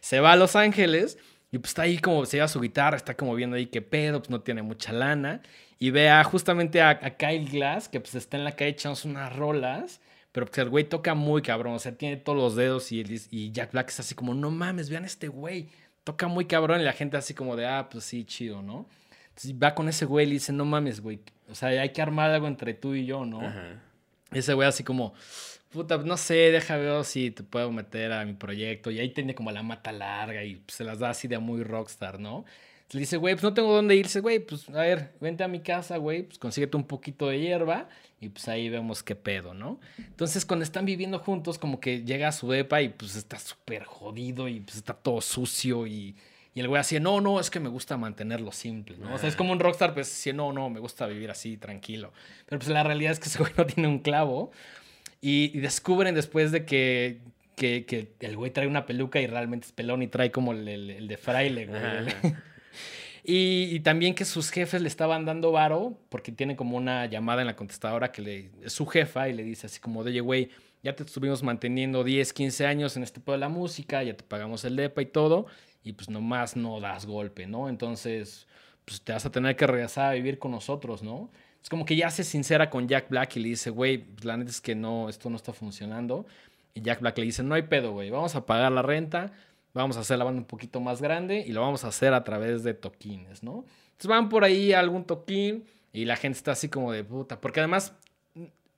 se va a Los Ángeles y pues está ahí como, se lleva su guitarra, está como viendo ahí qué pedo, pues no tiene mucha lana. Y ve a, justamente a, Kyle Glass, que pues está en la calle echándose unas rolas. Pero pues el güey toca muy cabrón, o sea, tiene todos los dedos y, y Jack Black es así como, no mames, vean este güey, toca muy cabrón y la gente así como de, ah, pues sí, chido, ¿no? Entonces va con ese güey y le dice, no mames, güey, o sea, hay que armar algo entre tú y yo, ¿no? Ese güey así como, puta, no sé, deja ver si te puedo meter a mi proyecto. Y ahí tiene como la mata larga y se las da así de muy rockstar, ¿no? Le dice, güey, pues no tengo dónde irse, güey, pues a ver, vente a mi casa, güey, pues consíguete un poquito de hierba y pues ahí vemos qué pedo, ¿no? Entonces cuando están viviendo juntos, como que llega a su depa y pues está súper jodido y pues está todo sucio y y el güey así, no, no, es que me gusta mantenerlo simple, ¿no? O sea, es como un rockstar, pues sí, no, no, me gusta vivir así, tranquilo. Pero pues la realidad es que ese (laughs) güey no tiene un clavo. Y, descubren después de que, que, que, el güey trae una peluca y realmente es pelón y trae como el, el, de fraile, güey. (laughs) Y, y, también que sus jefes le estaban dando varo, porque tiene como una llamada en la contestadora que le, es su jefa y le dice así como, oye, güey, ya te estuvimos manteniendo 10, 15 años en este pedo de la música, ya te pagamos el DEPA y todo, y pues nomás no das golpe, ¿no? Entonces, pues te vas a tener que regresar a vivir con nosotros, ¿no? Es como que ya se sincera con Jack Black y le dice, güey, la neta es que no, esto no está funcionando. Y Jack Black le dice, no hay pedo, güey, vamos a pagar la renta, vamos a hacer la banda un poquito más grande y lo vamos a hacer a través de toquines, ¿no? Entonces van por ahí a algún toquín y la gente está así como de puta, porque además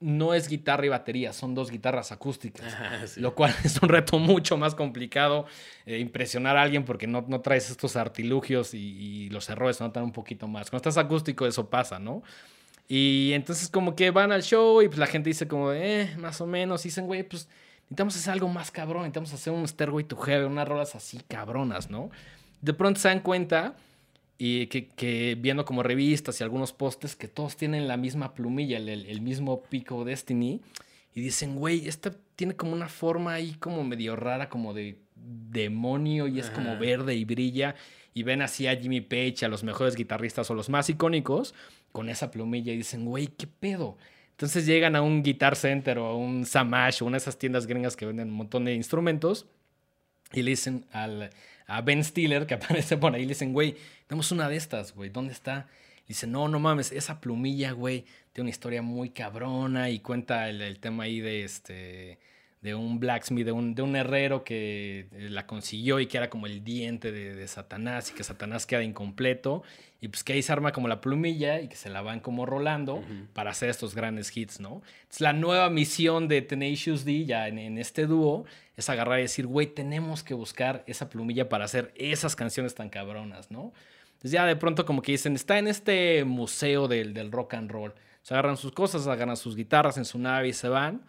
no es guitarra y batería, son dos guitarras acústicas, (laughs) lo cual (laughs) es un reto mucho más complicado eh, impresionar a alguien porque no, no traes estos artilugios y, los errores se notan un poquito más. Cuando estás acústico eso pasa, ¿no? Y entonces como que van al show y pues la gente dice como, eh, más o menos, y dicen, güey, pues necesitamos hacer algo más cabrón, necesitamos hacer un Stairway to Heaven, unas rolas así cabronas, ¿no? De pronto se dan cuenta y que, viendo como revistas y algunos postes que todos tienen la misma plumilla, el, el mismo pico Destiny, y dicen, güey, esta tiene como una forma ahí como medio rara, como de demonio, y es como verde y brilla, y ven así a Jimmy Page, a los mejores guitarristas o los más icónicos, con esa plumilla, y dicen, güey, ¿qué pedo? Entonces llegan a un Guitar Center o a un Samash o una de esas tiendas gringas que venden un montón de instrumentos y le dicen al, a Ben Stiller, que (laughs) aparece por ahí, le dicen, güey, tenemos una de estas, güey, ¿dónde está? dice, no, no mames, esa plumilla, güey, tiene una historia muy cabrona y cuenta el, el tema ahí de este de un blacksmith, de un, de un herrero que eh, la consiguió y que era como el diente de, Satanás y que Satanás queda incompleto. Y pues que ahí se arma como la plumilla y que se la van como rolando para hacer estos grandes hits, ¿no? Entonces la nueva misión de Tenacious D ya en, este dúo es agarrar y decir, güey, tenemos que buscar esa plumilla para hacer esas canciones tan cabronas, ¿no? Entonces ya de pronto como que dicen, está en este museo del, del rock and roll. Se agarran sus cosas, agarran sus guitarras en su nave y se van.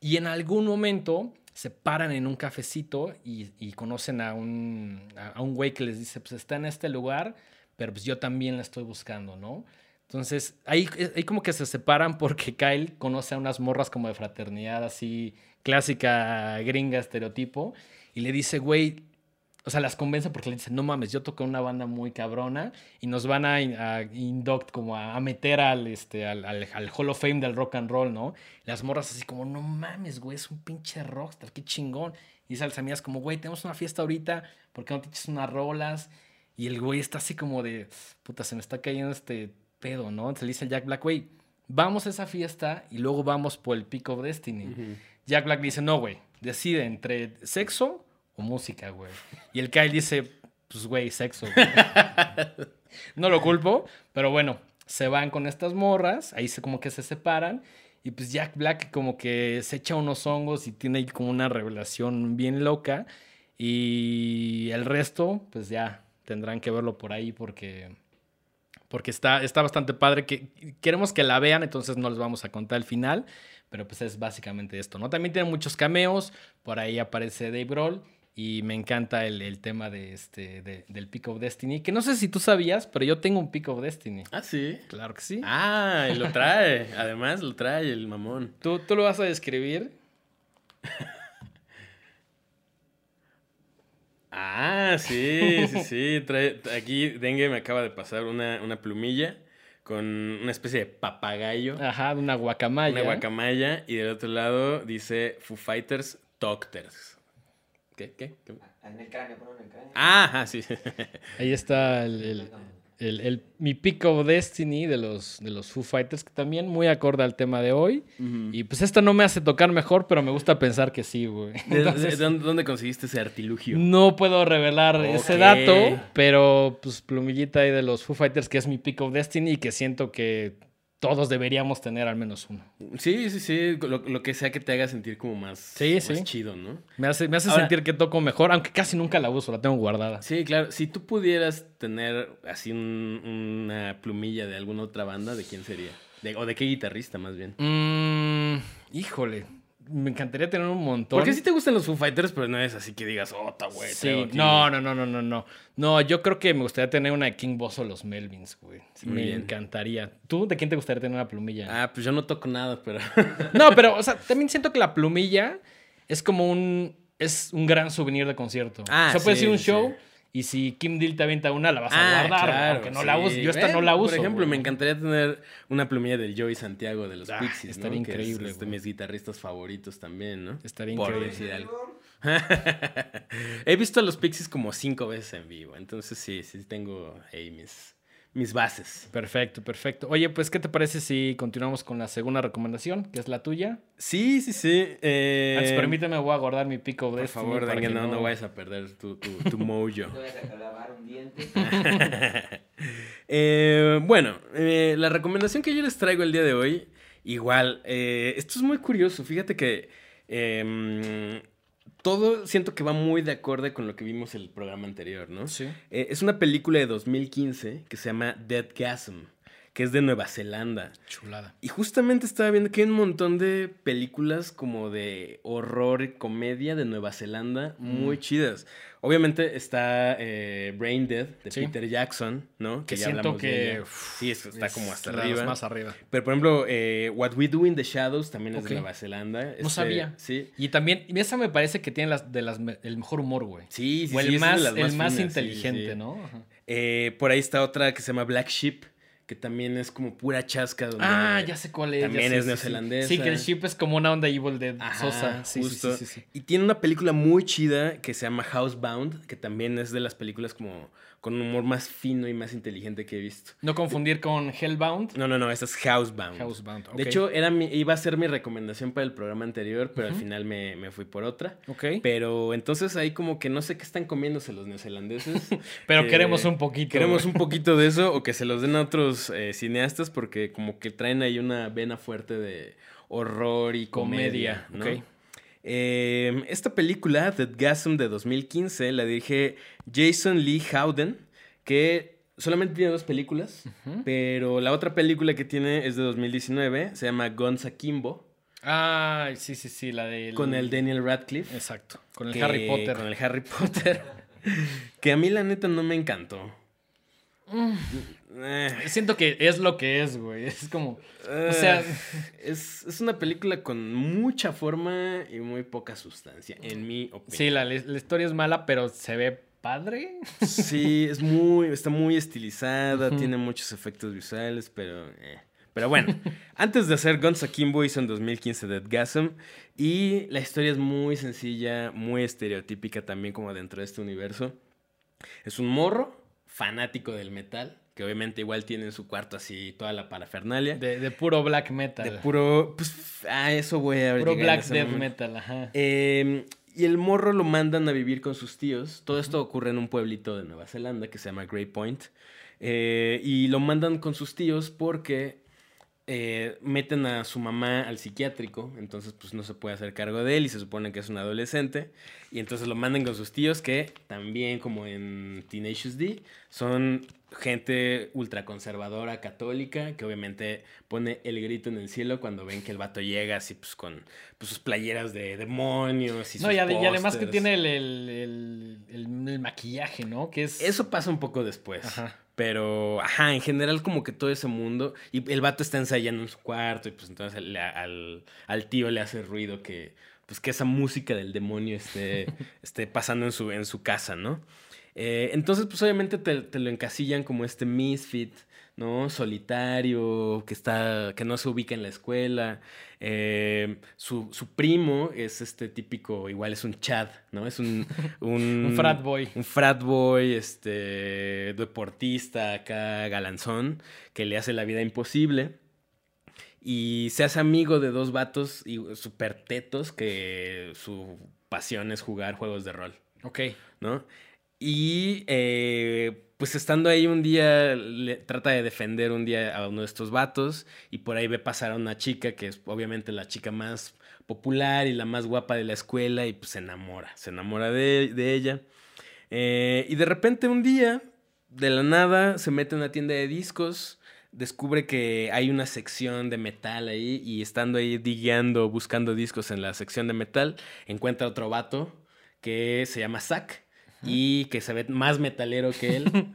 Y en algún momento se paran en un cafecito y, conocen a un, a un güey que les dice, pues está en este lugar, pero pues yo también la estoy buscando, ¿no? Entonces, ahí, ahí como que se separan porque Kyle conoce a unas morras como de fraternidad, así clásica gringa estereotipo, y le dice, güey, o sea, las convence porque le dicen, no mames, yo toqué una banda muy cabrona y nos van a, induct, como a, meter al, este, al, al, Hall of Fame del rock and roll, ¿no? las morras así como, no mames, güey, es un pinche rockstar, qué chingón. Y dice a amigas como, güey, tenemos una fiesta ahorita, ¿por qué no te echas unas rolas? Y el güey está así como de, puta, se me está cayendo este pedo, ¿no? Entonces le dice al Jack Black, güey, vamos a esa fiesta y luego vamos por el Peak of Destiny. Jack Black dice, no, güey, decide entre sexo música, güey. Y el Kyle dice, pues, güey, sexo. (laughs) no lo culpo, pero bueno, se van con estas morras, ahí se como que se separan. Y pues Jack Black como que se echa unos hongos y tiene ahí como una revelación bien loca. Y el resto, pues ya tendrán que verlo por ahí porque, porque está, está bastante padre. Que, queremos que la vean, entonces no les vamos a contar el final. Pero pues es básicamente esto, ¿no? También tiene muchos cameos. Por ahí aparece Dave Grohl. Y me encanta el, tema de este, del Pick of Destiny. Que no sé si tú sabías, pero yo tengo un Pick of Destiny. Ah, sí. Claro que sí. Ah, y lo (laughs) trae. Además, lo trae el mamón. ¿Tú, tú lo vas a describir? (laughs) ah, sí, sí, sí. Trae, aquí Dengue me acaba de pasar una, una plumilla con una especie de papagayo. Ajá, una guacamaya. Una guacamaya. Y del otro lado dice Foo Fighters Doctors. ¿Qué? ¿Qué? En el cráneo, en el cráneo. Ah, sí. Ahí está el, el, mi Pick of Destiny de los, de los Foo Fighters, que también muy acorde al tema de hoy. Y pues esto no me hace tocar mejor, pero me gusta pensar que sí, güey. ¿De, dónde conseguiste ese artilugio? No puedo revelar ese dato, pero pues plumillita ahí de los Foo Fighters, que es mi Pick of Destiny y que siento que todos deberíamos tener al menos uno. Sí, sí, sí. Lo, que sea que te haga sentir como más, chido, ¿no? Me hace, me hace sentir que toco mejor, aunque casi nunca la uso, la tengo guardada. Sí, claro. Si tú pudieras tener así una plumilla de alguna otra banda, ¿de quién sería? ¿O de qué guitarrista, más bien? Mm, híjole me encantaría tener un montón. Porque sí te gustan los Foo Fighters, pero no es así que digas, oh, güey. Sí, no, no, no, no, no, no. No, yo creo que me gustaría tener una de King Boss o los Melvins, güey. me encantaría. ¿Tú de quién te gustaría tener una plumilla? Ah, pues yo no toco nada, pero. (laughs) no, pero, o sea, también siento que la plumilla es como un. Es un gran souvenir de concierto. Ah, o sea, puede ser un show. Y si Kim Deal te avienta una, la vas a ah, guardar, aunque no la uso. Yo esta no la uso. Por ejemplo, me encantaría tener una plumilla del Joey Santiago de los ah, Pixies, Estaría increíble, es, de mis guitarristas favoritos también, ¿no? Estaría increíble. (laughs) He visto a los Pixies como cinco veces en vivo, entonces sí, sí tengo mis mis bases. Perfecto, perfecto. Oye, pues, ¿qué te parece si continuamos con la segunda recomendación, que es la tuya? Sí, sí, sí. Eh... Antes, permíteme, voy a guardar mi pico de Por favor, Dengue, no, no, vayas a perder tu, tu, tu (laughs) mojo. No vayas a clavar un diente. (laughs) eh, bueno, eh, la recomendación que yo les traigo el día de hoy, igual, eh, esto es muy curioso. Fíjate que em, todo siento que va muy de acorde con lo que vimos en el programa anterior, ¿no? Sí. Eh, es una película de 2015 que se llama Dead Gasm que es de Nueva Zelanda. Chulada. Y justamente estaba viendo que hay un montón de películas como de horror y comedia de Nueva Zelanda muy mm. chidas. Obviamente está eh, Brain Dead de Peter Jackson, ¿no? Que, ya siento que sí, está como hasta arriba. Más arriba. Pero por ejemplo, eh, What We Do in the Shadows también es de Nueva Zelanda. no este, sabía. Sí. Y también, esa me parece que tiene las, de las, el mejor humor, güey. Sí, sí, o el más, el más inteligente, ¿no? Eh, por ahí está otra que se llama Black Sheep que también es como pura chasca. Donde Ah, ya sé cuál es. También sé, es sí, neozelandesa. Sí, que el ship es como una onda Evil Dead Ajá, sosa. Sí, justo. sí, sí, sí. Y tiene una película muy chida que se llama Housebound, que también es de las películas como con un humor más fino y más inteligente que he visto. No confundir con Hellbound. No, no, no, esta es Housebound. Housebound, De ok. hecho, era mi- iba a ser mi recomendación para el programa anterior, pero al final me, me fui por otra. Ok. Pero entonces ahí como que no sé qué están comiéndose los neozelandeses. (laughs) Pero que queremos un poquito. Queremos un poquito de eso o que se los den a otros eh, cineastas porque como que traen ahí una vena fuerte de horror y comedia. Comedia, ¿no? ok. Eh, esta película, The Gasm de 2015, la dirige Jason Lee Howden, que solamente tiene dos películas, pero la otra película que tiene es de 2019, se llama Guns Akimbo, Ah, sí, sí, sí, la del... con el Daniel Radcliffe. Exacto, con el que- Harry Potter. Con el Harry Potter. (laughs) que a mí la neta no me encantó. Mm. Eh, Siento que es lo que es, güey. (laughs) Es como... eh, O sea- es, es una película con mucha forma y muy poca sustancia, en mi opinión. Sí, la, la historia es mala, pero se ve padre. Sí, es muy, está muy estilizada, tiene muchos efectos visuales, pero... eh. Pero bueno, antes de hacer Guns Akimbo hizo en 2015 Dead Gasm y la historia es muy sencilla, muy estereotípica también como dentro de este universo. Es un morro fanático del metal, que obviamente igual tiene en su cuarto así toda la parafernalia. De, De, de puro black metal. puro... Pues, a eso voy a puro llegar en black death momento. metal, ajá. Eh, y el morro lo mandan a vivir con sus tíos. Todo esto ocurre en un pueblito de Nueva Zelanda que se llama Grey Point. Eh, y lo mandan con sus tíos porque eh, meten a su mamá al psiquiátrico. Entonces, pues no se puede hacer cargo de él y se supone que es un adolescente. Y entonces lo mandan con sus tíos que también, como en Tenacious D, son gente ultraconservadora católica que obviamente pone el grito en el cielo cuando ven que el vato llega así pues con pues, sus playeras de demonios y No, sus y, ade- y además que tiene el, el- el- el- el maquillaje, ¿no? Que es... Eso pasa un poco después. Ajá. Pero, ajá, en general como que todo ese mundo... Y el vato está ensayando en su cuarto y pues entonces le- al, al tío le hace ruido que... Pues que esa música del demonio esté, (laughs) esté pasando en su, en su casa, ¿no? Eh, entonces, pues obviamente te, te lo encasillan como este misfit, ¿no? Solitario, que está, que no se ubica en la escuela. Eh, su, su primo es este típico, igual es un Chad, ¿no? Es un... (laughs) Un, Un frat boy. Un frat boy, este, deportista acá, galanzón, que le hace la vida imposible. Y se hace amigo de dos vatos y super tetos que su pasión es jugar juegos de rol. Ok. ¿no? Y eh, pues estando ahí un día, le, trata de defender un día a uno de estos vatos y por ahí ve pasar a una chica que es obviamente la chica más popular y la más guapa de la escuela y pues se enamora, se enamora de, de ella. Eh, y de repente un día, de la nada, se mete a una tienda de discos, descubre que hay una sección de metal ahí y estando ahí digueando, buscando discos en la sección de metal, encuentra otro vato que se llama Zack y que se ve más metalero que él. (laughs)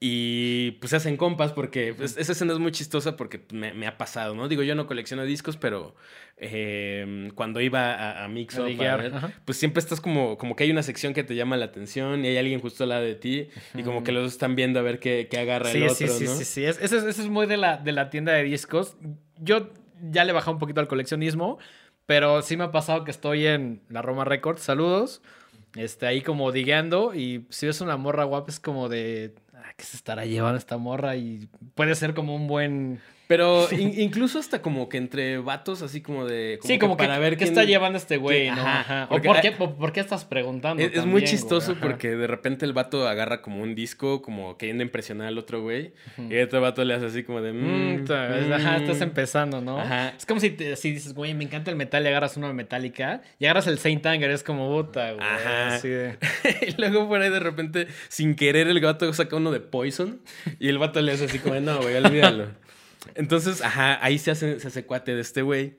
Y pues se hacen compas porque pues, esa escena es muy chistosa porque me, me ha pasado, ¿no? Digo, yo no colecciono discos, pero eh, cuando iba a, a Mix A Up a liguear, ver, ajá. pues siempre estás como, como que hay una sección que te llama la atención y hay alguien justo al lado de ti y como que los dos están viendo a ver qué, qué agarra Sí, el otro, sí, sí, ¿no? sí, sí. Es- Eso es, eso es muy de la, de la tienda de discos. Yo ya le bajado un poquito al coleccionismo, pero sí me ha pasado que estoy en la Roma Records. Saludos. Este, ahí como digueando y si es una morra guapa es como de... "Ah, ¿Qué se estará llevando esta morra? Y puede ser como un buen... Pero (laughs) in- incluso hasta como que entre vatos así como de... sí, como que, para ver ¿qué quién- está llevando este güey? ¿no? ajá, Ajá. ¿O por qué, por, por qué estás preguntando? Es, también, muy chistoso Ajá. porque de repente el vato agarra como un disco, como queriendo impresionar al otro güey. Y el otro vato le hace así como de. Mm, mm, ta- mm. Ajá, estás empezando, ¿no? Ajá. Es como si, te- si dices, güey, me encanta el metal y agarras una metálica y agarras el Saint Anger, es como puta, güey. Ajá. así de- (laughs) y luego por ahí de repente, sin querer, el gato saca uno de Poison. Y el vato le hace así como de, no, güey, olvídalo. Entonces, ajá, ahí se hace, se hace cuate de este güey.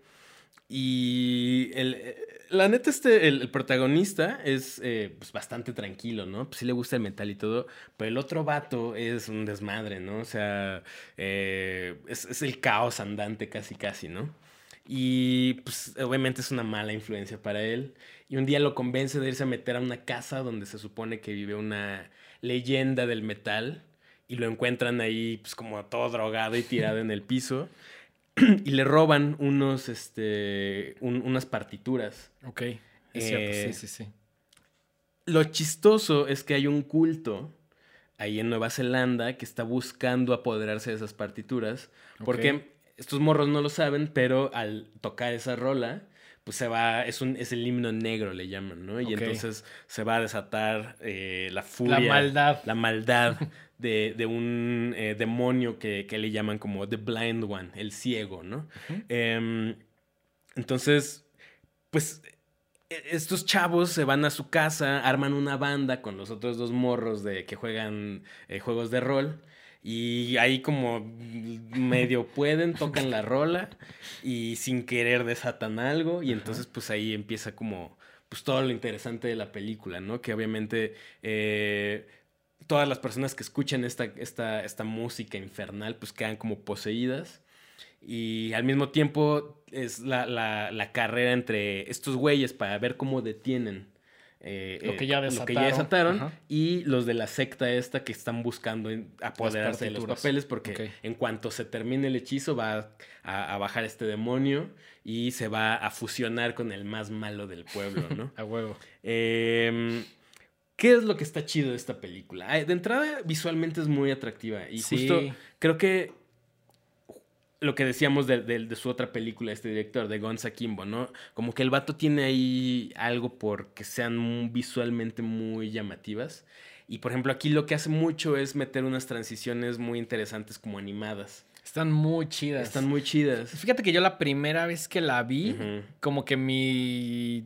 Y el, eh, la neta, este, el, protagonista es eh, pues, bastante tranquilo, ¿no? Pues sí le gusta el metal y todo, pero el otro vato es un desmadre, ¿no? O sea, eh, es, es el caos andante casi, casi, ¿no? Y pues obviamente es una mala influencia para él. Y un día lo convence de irse a meter a una casa donde se supone que vive una leyenda del metal y lo encuentran ahí pues como todo drogado y tirado en el piso (clears throat) y le roban unos, este, un- unas partituras. Ok. Es cierto, Eh, sí, sí, sí. Lo chistoso es que hay un culto ahí en Nueva Zelanda que está buscando apoderarse de esas partituras. Porque estos morros no lo saben, pero al tocar esa rola, pues se va, es, un, es el himno negro, le llaman, ¿no? Y entonces se va a desatar eh, la furia. La maldad. La maldad de, de un eh, demonio que, que le llaman como The Blind One, el ciego, ¿no? Em, entonces, pues e- estos chavos se van a su casa, arman una banda con los otros dos morros de que juegan eh, juegos de rol. Y ahí como medio pueden, tocan la rola y sin querer desatan algo. Y entonces pues ahí empieza como pues todo lo interesante de la película, ¿no? Que obviamente eh, todas las personas que escuchan esta, esta, esta música infernal pues quedan como poseídas. Y al mismo tiempo es la, la- la carrera entre estos güeyes para ver cómo detienen eh, Lo eh, que ya lo desataron. y los de la secta esta que están buscando apoderarse de los papeles porque en cuanto se termine el hechizo va a, a bajar este demonio y se va a fusionar con el más malo del pueblo, ¿no? (laughs) A huevo. Em, ¿Qué es lo que está chido de esta película? De entrada, visualmente es muy atractiva. Y Sí. justo creo que lo que decíamos de, de- de su otra película, este director, de Gonza Kimbo, ¿no? Como que el vato tiene ahí algo porque sean visualmente muy llamativas. Y por ejemplo, aquí lo que hace mucho es meter unas transiciones muy interesantes como animadas. Están muy chidas. Están muy chidas. Fíjate que yo la primera vez que la vi, Ujú. como que mi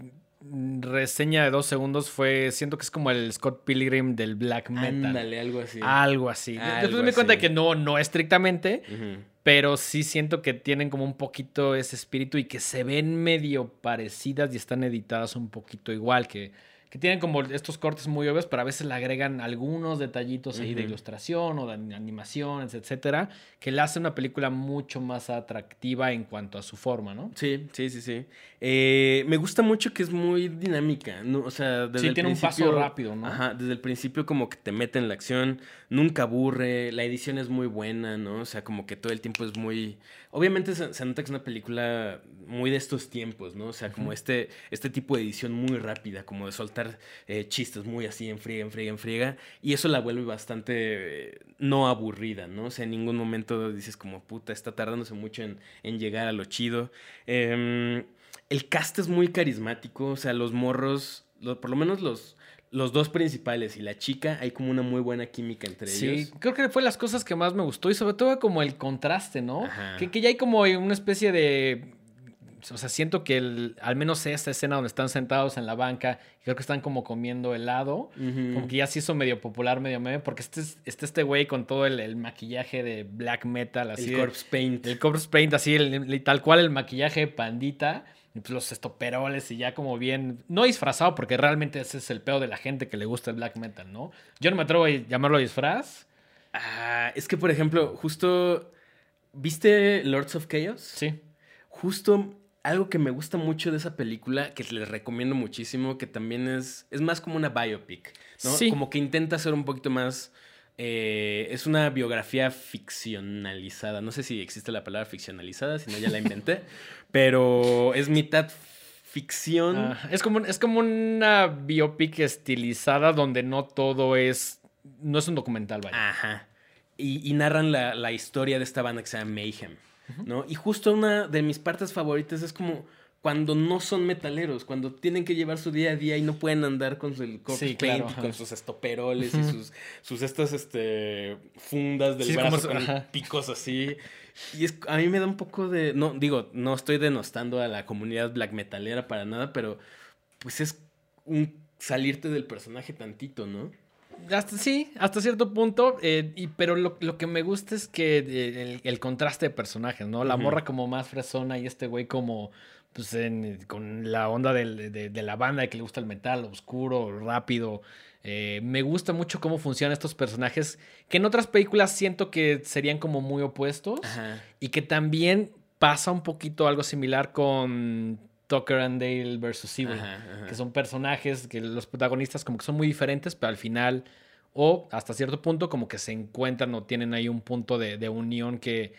reseña de dos segundos fue, siento que es como el Scott Pilgrim del black metal. Ándale, algo así. Algo así. Algo Después me di cuenta que no, no estrictamente, Ujú. Pero sí siento que tienen como un poquito ese espíritu y que se ven medio parecidas y están editadas un poquito igual, que, que tienen como estos cortes muy obvios, pero a veces le agregan algunos detallitos ahí de ilustración o de an- animaciones, etcétera, que le hace una película mucho más atractiva en cuanto a su forma, ¿no? Sí, sí, sí, sí. Eh, me gusta mucho que es muy dinámica, ¿no? O sea, desde Sí, el tiene un paso principio- rápido, ¿no? Ajá, desde el principio como que te mete en la acción, nunca aburre, la edición es muy buena, ¿no? O sea, como que todo el tiempo es muy... Obviamente se, se nota que es una película muy de estos tiempos, ¿no? O sea, como este, este tipo de edición muy rápida, como de soltar eh, chistes muy así en friega, en friega, en friega, y eso la vuelve bastante eh, no aburrida, ¿no? O sea, en ningún momento dices como, puta, está tardándose mucho en, en llegar a lo chido. Em, el cast es muy carismático, o sea, los morros, lo- por lo menos los, los dos principales y la chica, hay como una muy buena química entre Sí, ellos. creo que fue las cosas que más me gustó y sobre todo como el contraste, ¿no? Ajá. Que, que ya hay como una especie de... O sea, siento que el- al menos esta escena donde están sentados en la banca, creo que están como comiendo helado, como que ya se hizo medio popular, medio meme, porque este, es- está este güey con todo el, el maquillaje de black metal, así. el de- corpse paint. el corpse paint, así, el- tal cual el maquillaje pandita, y pues los estoperoles y ya como bien, no disfrazado, porque realmente ese es el peor de la gente que le gusta el black metal, ¿no? Yo no me atrevo a llamarlo disfraz. Ah, es que, por ejemplo, justo, ¿viste Lords of Chaos? Sí. Justo algo que me gusta mucho de esa película, que les recomiendo muchísimo, que también es, es más como una biopic, ¿no? Sí. Como que intenta ser un poquito más... eh, es una biografía ficcionalizada. No sé si existe la palabra ficcionalizada, si no ya la inventé. (laughs) pero es mitad ficción. Ah, es, como, es como una biopic estilizada donde no todo es. No es un documental, vaya. Ajá. Y, y narran la, la historia de esta banda que se llama Mayhem, ¿no? Y justo una de mis partes favoritas es como cuando no son metaleros, cuando tienen que llevar su día a día y no pueden andar con su el corpse Sí, paint claro, con sus estoperoles y sus, sus estas este, fundas del Sí, brazo con ajá. picos así. Y es, a mí me da un poco de... No, digo, no estoy denostando a la comunidad black metalera para nada, pero pues es un salirte del personaje tantito, ¿no? Hasta, sí, hasta cierto punto. eh, y, pero lo, lo que me gusta es que eh, el, el contraste de personajes, ¿no? La morra como más fresona y este güey como. Pues en- con la onda de, de la banda de que le gusta el metal, oscuro, rápido. Eh, me gusta mucho cómo funcionan estos personajes que en otras películas siento que serían como muy opuestos. Ajá. Y que también pasa un poquito algo similar con Tucker and Dale versus Evil. Ajá, ajá. Que son personajes que los protagonistas como que son muy diferentes, pero al final o hasta cierto punto como que se encuentran o tienen ahí un punto de, de unión que,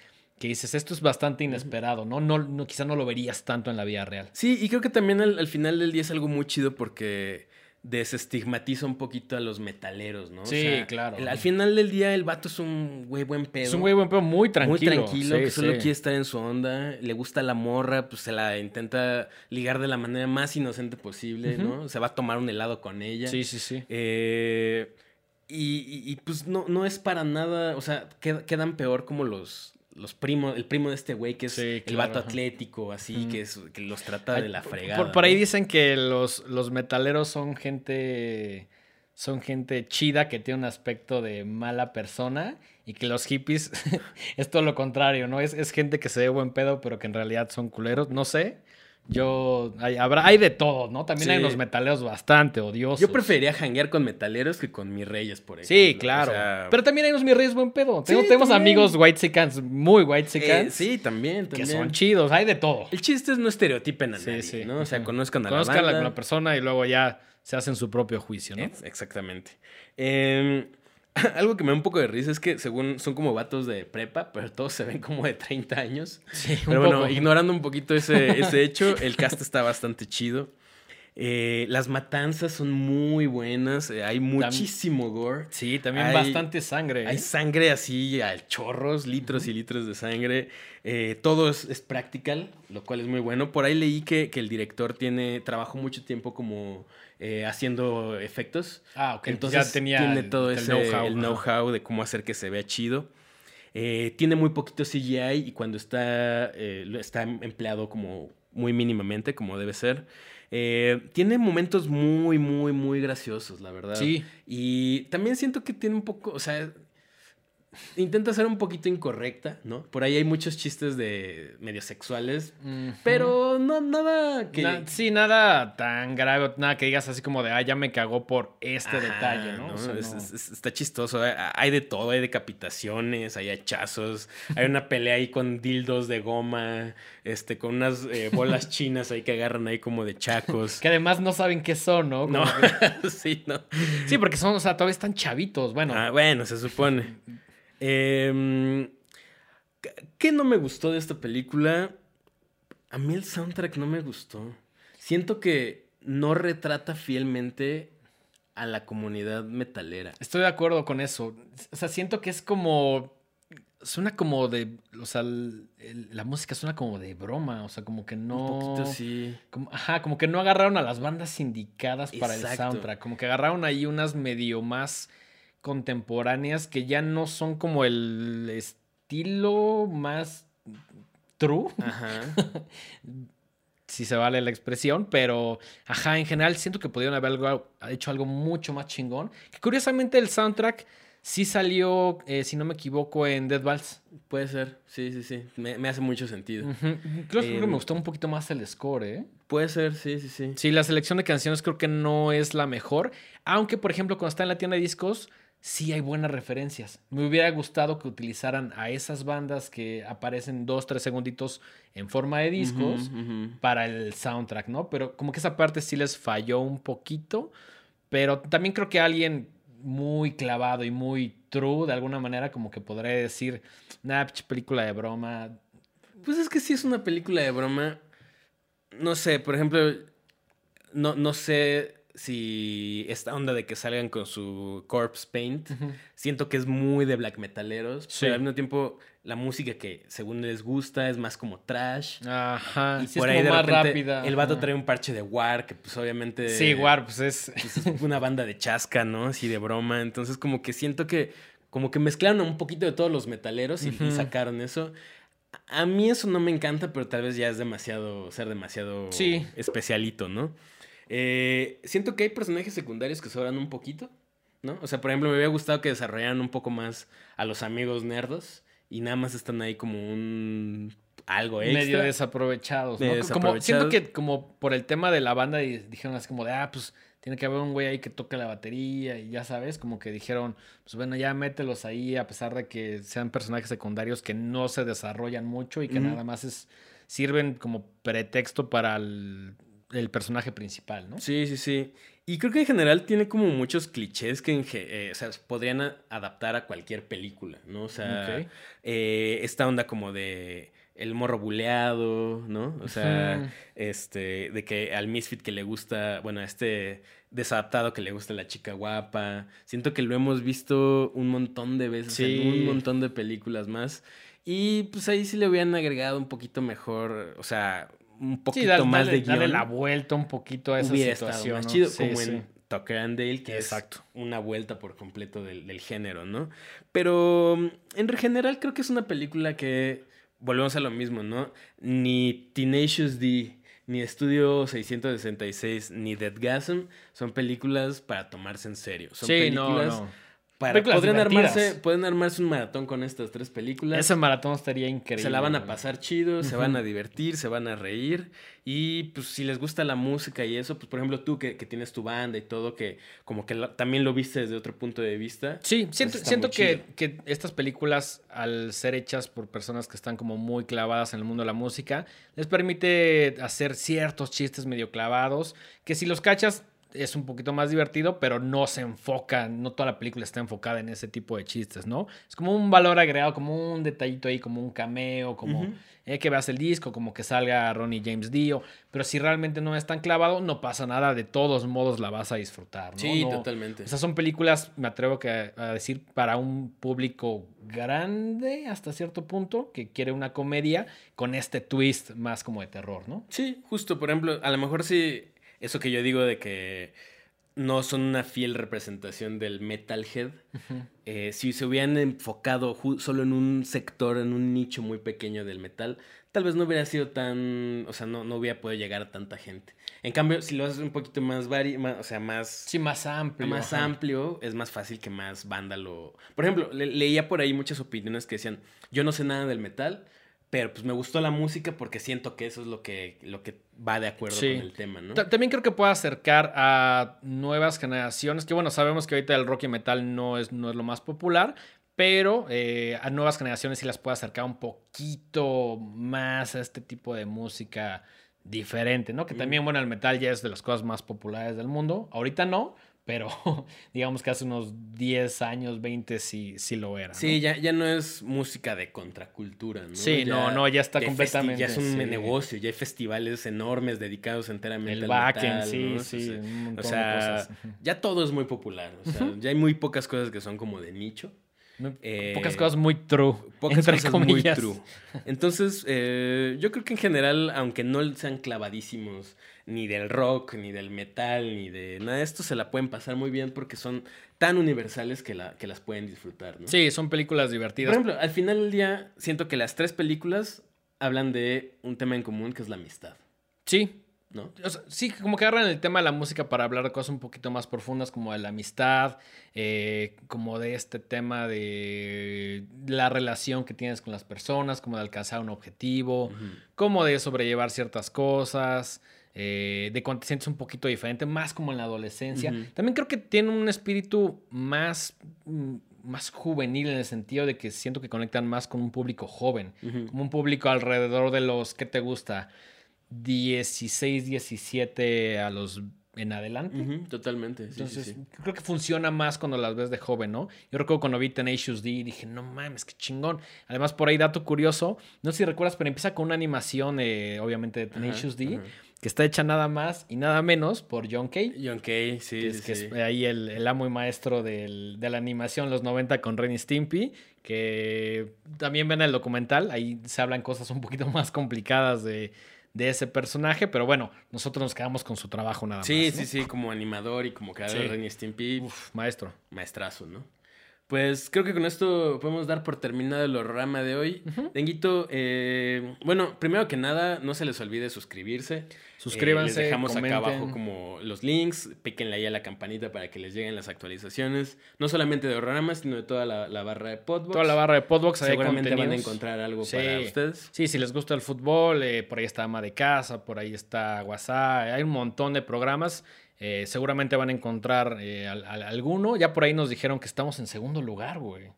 que dices, esto es bastante inesperado, ¿no? No, no Quizá no lo verías tanto en la vida real. Sí, y creo que también al, al final del día es algo muy chido porque desestigmatiza un poquito a los metaleros, ¿no? Sí, claro. el- al final del día el vato es un güey buen pedo. Es un güey buen pedo muy tranquilo. Muy tranquilo, Sí, que solo sí. quiere estar en su onda, le gusta la morra, pues se la intenta ligar de la manera más inocente posible, ¿no? Se va a tomar un helado con ella. Sí, sí, sí. Eh, y, y- y, pues no, no es para nada, o sea, qued- quedan peor como los, los primos, el primo de este güey que es Sí, el vato ajá. atlético, así, que, es, que los trata Ay, de la por- fregada. Por, por ahí ¿no? dicen que los, los metaleros son gente. Son gente chida que tiene un aspecto de mala persona. Y que los hippies (laughs) es todo lo contrario, ¿no? Es, es gente que se ve buen pedo, pero que en realidad son culeros. No sé. Yo. Hay, habrá, hay de todo, ¿no? También hay unos metaleros bastante odiosos. Yo preferiría janguear con metaleros que con mis reyes, por ejemplo. Sí, claro. O sea, pero también hay unos mis reyes buen pedo. Tengo, tenemos también. amigos white muy white eh, sí, también, que son chidos. Hay de todo. El chiste es no estereotipen a Sí, nadie, sí. ¿no? O sea, conozcan a Conozcan la a banda. la, la persona y luego ya se hacen su propio juicio, ¿no? Ex- Exactamente. Eh, (laughs) algo que me da un poco de risa es que según son como vatos de prepa, pero todos se ven como de 30 años. Sí, un Pero bueno, poco. ignorando un poquito ese, (laughs) ese hecho, el cast está bastante chido. Eh, las matanzas son muy buenas, eh, hay muchísimo gore. Sí, también Hay- bastante sangre. Hay ¿eh? sangre así, a chorros, litros y litros de sangre. Todo es, es practical, lo cual es muy bueno. Por ahí leí que, que el director tiene, trabajó mucho tiempo como eh, haciendo efectos. Ah, ok. Entonces ya tenía tiene el- todo el ese know-how, know-how de cómo hacer que se vea chido. Eh, tiene muy poquito CGI y cuando está, eh, está empleado como muy mínimamente, como debe ser. Eh, tiene momentos muy, muy, muy graciosos, la verdad. Sí. Y también siento que tiene un poco, o sea, intenta ser un poquito incorrecta, ¿no? Por ahí hay muchos chistes de medio sexuales, pero no nada que... Na- sí, nada tan grave, nada que digas así como de, ah, ya me cagó por este Ajá, detalle, ¿no? O sea, Es- no. es- es- está chistoso. Hay- Hay de todo, hay decapitaciones, hay hachazos, hay una pelea ahí con dildos de goma, este, con unas eh, bolas chinas ahí que agarran ahí como de chacos. Que además no saben qué son, ¿no? No, que- (laughs) sí, no. Sí, porque son, o sea, todavía están chavitos. Bueno, Ah, bueno, se supone. Em, ¿qué- ¿Qué no me gustó de esta película? A mí el soundtrack no me gustó. Siento que no retrata fielmente a la comunidad metalera. estoy de acuerdo con eso. O sea, siento que es como. Suena como de. O sea, el- el- la música suena como de broma. O sea, como que no. Un poquito sí. Como, ajá, como que no agarraron a las bandas indicadas para el soundtrack. Como que agarraron ahí unas medio más contemporáneas que ya no son como el estilo más true, Ajá. (laughs) si se vale la expresión, pero ajá, en general siento que pudieron haber algo- hecho algo mucho más chingón. Que curiosamente el soundtrack sí salió, eh, si no me equivoco, en Dead Vals. Puede ser, sí, sí, sí. Me, me hace mucho sentido. Ujú. Creo que Em, me gustó un poquito más el score, ¿eh? Puede ser, sí, sí, sí. Sí, la selección de canciones creo que no es la mejor. Aunque, por ejemplo, cuando está en la tienda de discos, sí hay buenas referencias. Me hubiera gustado que utilizaran a esas bandas que aparecen dos, tres segunditos en forma de discos para el soundtrack, ¿no? Pero como que esa parte sí les falló un poquito. Pero también creo que alguien muy clavado y muy true, de alguna manera, como que podría decir, nah, pinche película de broma. Pues es que sí es una película de broma. No sé, por ejemplo, no, no sé si esta onda de que salgan con su corpse paint, siento que es muy de black metaleros, Sí. pero al mismo tiempo la música que según les gusta es más como trash. Ajá. y sí por es ahí como de más repente rápida. el vato trae un parche de War, que pues obviamente... Sí, War, pues es... (laughs) pues, es una banda de chasca, ¿no? Así de broma. Entonces como que siento que como que mezclaron un poquito de todos los metaleros y, sacaron eso. A a mí eso no me encanta, pero tal vez ya es demasiado, ser demasiado Sí. especialito, ¿no? Eh, siento que hay personajes secundarios que sobran un poquito, ¿no? O sea, por ejemplo, me hubiera gustado que desarrollaran un poco más a los amigos nerdos y nada más están ahí como un algo extra. medio desaprovechados, ¿no? Medio Como, siento desaprovechados. que como por el tema de la banda y dijeron así como de, ah, pues tiene que haber un güey ahí que toque la batería y ya sabes, como que dijeron, pues bueno, ya mételos ahí a pesar de que sean personajes secundarios que no se desarrollan mucho y que nada más es sirven como pretexto para el, el personaje principal, ¿no? Sí, sí, sí. Y creo que en general tiene como muchos clichés que eh, o sea, podrían a- adaptar a cualquier película, ¿no? O sea, eh, esta onda como de el morro buleado, ¿no? O sea, este, de que al misfit que le gusta, bueno, a este desadaptado que le gusta la chica guapa. Siento que lo hemos visto un montón de veces Sí. en un montón de películas más. Y pues ahí sí le hubieran agregado un poquito mejor, o sea, un poquito Sí, dale, más de darle guion la vuelta un poquito a esa hubiera situación. estado más ¿no? chido, Sí, como sí. en Tucker and Dale, que Exacto. es una vuelta por completo del, del género, ¿no? Pero mm, en general creo que es una película que, volvemos a lo mismo, ¿no? Ni Tenacious D, ni Estudio 666, ni Deadgasm son películas para tomarse en serio. Son Sí, no, películas no. Para... Podrían armarse, pueden armarse un maratón con estas tres películas. Ese maratón estaría increíble. Se la van a pasar chido, se van a divertir, se van a reír. Y pues si les gusta la música y eso, pues por ejemplo tú que, que tienes tu banda y todo, que como que la- también lo viste desde otro punto de vista. Sí, pues, siento, siento que, que estas películas, al ser hechas por personas que están como muy clavadas en el mundo de la música, les permite hacer ciertos chistes medio clavados, que si los cachas es un poquito más divertido, pero no se enfoca, no toda la película está enfocada en ese tipo de chistes, ¿no? Es como un valor agregado, como un detallito ahí, como un cameo, como eh, que veas el disco, como que salga Ronnie James Dio, pero si realmente no es tan clavado, no pasa nada, de todos modos la vas a disfrutar, ¿no? Sí, No- totalmente. o sea, son películas, me atrevo que a decir, para un público grande hasta cierto punto, que quiere una comedia con este twist más como de terror, ¿no? Sí, justo, por ejemplo, a lo mejor sí, eso que yo digo de que no son una fiel representación del metalhead, eh, si se hubieran enfocado solo en un sector, en un nicho muy pequeño del metal, tal vez no hubiera sido tan, o sea, no, no hubiera podido llegar a tanta gente. En cambio, si lo haces un poquito más vari, más- o sea, más, Sí, más amplio. más ajá. amplio, es más fácil que más banda lo... Por ejemplo, le- leía por ahí muchas opiniones que decían, yo no sé nada del metal, pero pues me gustó la música porque siento que eso es lo que, lo que va de acuerdo Sí. con el tema, ¿no? Ta- También creo que puede acercar a nuevas generaciones, que bueno, sabemos que ahorita el rock y metal no es, no es lo más popular, pero eh, a nuevas generaciones sí las puede acercar un poquito más a este tipo de música diferente, ¿no? Que también, bueno, el metal ya es de las cosas más populares del mundo. Ahorita no, pero (laughs) digamos que hace unos 10 años, 20 sí, sí lo era. ¿no? Sí, ya, ya no es música de contracultura, ¿no? Sí, no, no, ya está completamente, Ya es un sí. negocio, ya hay festivales enormes dedicados enteramente El al backend, metal, sí, ¿no? sí, sea, un O de sea, ya todo es muy popular, o sea, ya hay muy pocas cosas que son como de nicho. Eh, Pocas cosas muy true. Pocas cosas comillas. muy true. Entonces, eh, yo creo que en general, aunque no sean clavadísimos ni del rock, ni del metal, ni de nada de esto, se la pueden pasar muy bien porque son tan universales que, la, que las pueden disfrutar, ¿no? Sí, son películas Por divertidas. ejemplo, al final del día, siento que las tres películas hablan de un tema en común que es la amistad, Sí. ¿no? O sea, sí, como que agarran el tema de la música para hablar de cosas un poquito más profundas, como de la amistad, eh, como de este tema de la relación que tienes con las personas, como de alcanzar un objetivo, como de sobrellevar ciertas cosas, eh, de cuando te sientes un poquito diferente, más como en la adolescencia. También creo que tiene un espíritu más, mm, más juvenil en el sentido de que siento que conectan más con un público joven, como un público alrededor de los, ¿qué te gusta? 16, 17 a los en adelante. Totalmente. sí, sí, Entonces, sí. creo que funciona más cuando las ves de joven, ¿no? Yo recuerdo cuando vi Tenacious D y dije, no mames, qué chingón. Además, por ahí, dato curioso, no sé si recuerdas, pero empieza con una animación, eh, obviamente, de Tenacious D, que está hecha nada más y nada menos por John Kay. John Kay, sí, Que es, sí, que sí. es ahí el, el amo y maestro del- de la animación los 90 con Ren y Stimpy, que también ven el documental, ahí se hablan cosas un poquito (laughs) más complicadas de, de ese personaje, pero bueno, nosotros nos quedamos con su trabajo nada Sí, más. ¿no? sí, sí, como animador y como creador Sí. de Stimpy, Uf, maestro. maestrazo, ¿no? Pues creo que con esto podemos dar por terminado el programa de hoy. Denguito, eh, bueno, primero que nada, no se les olvide suscribirse. Suscríbanse, Eh, les dejamos acá abajo como los links. Píquenle ahí a la campanita para que les lleguen las actualizaciones. No solamente de programas, sino de toda la, la barra de Podbox. Toda la barra de Podbox, hay Seguramente van a encontrar algo Sí. para ustedes. Sí, si les gusta el fútbol, eh, por ahí está Ama de Casa, por ahí está WhatsApp, hay un montón de programas. Eh, seguramente van a encontrar eh, al- al- alguno. Ya por ahí nos dijeron que estamos en segundo lugar, güey.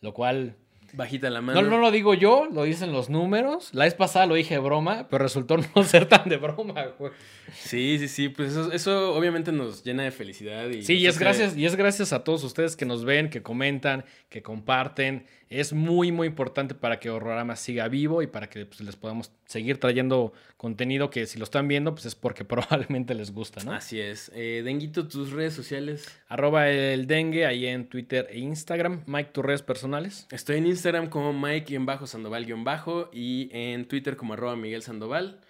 Lo cual Bajita la mano. No, no lo digo yo, lo dicen los números. La vez pasada lo dije de broma, pero resultó (laughs) no ser tan de broma, güey. Sí, sí, sí, pues eso, eso obviamente nos llena de felicidad. Y Sí, y es, hace- gracias, y es gracias a todos ustedes que nos ven, que comentan, que comparten. Es muy, muy importante para que Horrorama siga vivo y para que pues, les podamos seguir trayendo contenido que si lo están viendo, pues es porque (laughs) probablemente les gusta, ¿no? Así es. Eh, Denguito, tus redes sociales. Arroba el dengue ahí en Twitter e Instagram. Mike, tus redes personales. Estoy en Instagram como Mike-Sandoval- y en Twitter como arroba Miguel Sandoval.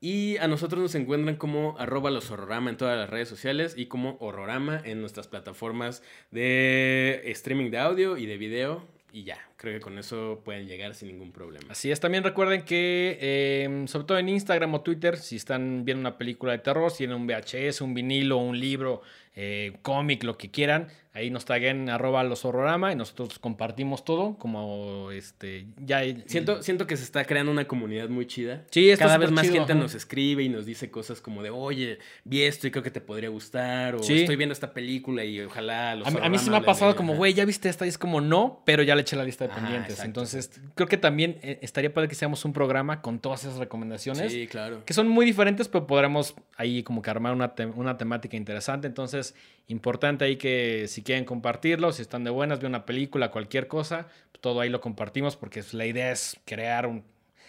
Y a nosotros nos encuentran como arroba los horrorama en todas las redes sociales y como horrorama en nuestras plataformas de streaming de audio y de video. Y ya, creo que con eso pueden llegar sin ningún problema. Así es, también recuerden que, eh, sobre todo en Instagram o Twitter, si están viendo una película de terror, si tienen un VHS, un vinilo, un libro, eh, cómic, lo que quieran, ahí nos taguen arroba los horrorama y nosotros compartimos todo, como este, ya... Siento, siento que se está creando una comunidad muy chida. Sí, está Cada vez más chido, gente ajá. nos escribe y nos dice cosas como de, oye, vi esto y creo que te podría gustar, o Sí. estoy viendo esta película y ojalá los A a mí sí me ha pasado ella". como, güey, ¿ya viste esta? Y es como, no, pero ya le eché la lista de Ajá, pendientes. exacto, Entonces, creo que también eh, estaría padre que seamos un programa con todas esas recomendaciones. Sí, claro. que son muy diferentes, pero podremos ahí como que armar una, te- una temática interesante. Entonces, importante ahí que si quieren compartirlo, si están de buenas, ver una película, cualquier cosa, todo ahí lo compartimos porque la idea es crear un...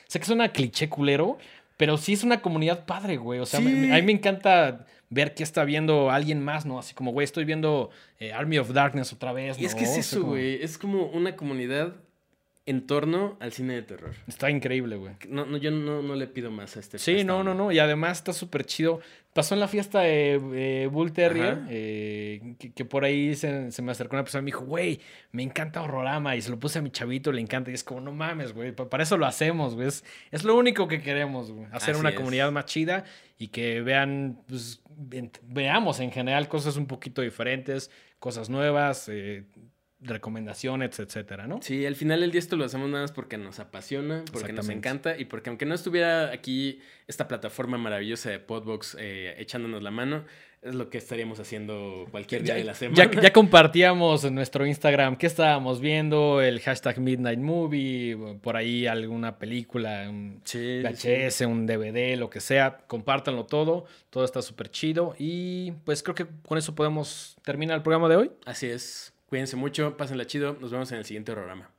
Sé que suena cliché culero, pero sí es una comunidad padre, güey. O sea, Sí. me- a mí me encanta ver que está viendo alguien más, ¿no? Así como, güey, estoy viendo eh, Army of Darkness otra vez. Y es ¿no? que es O sea, eso, como- güey. Es como una comunidad en torno al cine de terror. Está increíble, güey. No, no, yo no, no le pido más a este. Sí, no, no, no. Y además está súper chido. Pasó en la fiesta de Bull Terrier, eh, que, que por ahí se, se me acercó una persona y me dijo, güey, me encanta Horrorama. Y se lo puse a mi chavito, le encanta. Y es como, no mames, güey, pa- para eso lo hacemos, güey. Es, es lo único que queremos, güey. Hacer Así una es. comunidad más chida y que vean, pues, veamos en general cosas un poquito diferentes, cosas nuevas, eh, recomendaciones, etcétera, ¿no? Sí, al final del día esto lo hacemos nada más porque nos apasiona, porque nos encanta y porque aunque no estuviera aquí esta plataforma maravillosa de Podbox eh, echándonos la mano, es lo que estaríamos haciendo cualquier día Ya, de la semana. ya- ya compartíamos en nuestro Instagram qué estábamos viendo, el hashtag Midnight Movie, por ahí alguna película, un Sí, sí, sí. VHS, un DVD, lo que sea. Compártanlo todo, todo está súper chido. Y pues creo que con eso podemos terminar el programa de hoy. Así es. Cuídense mucho, pásenla chido. Nos vemos en el siguiente programa.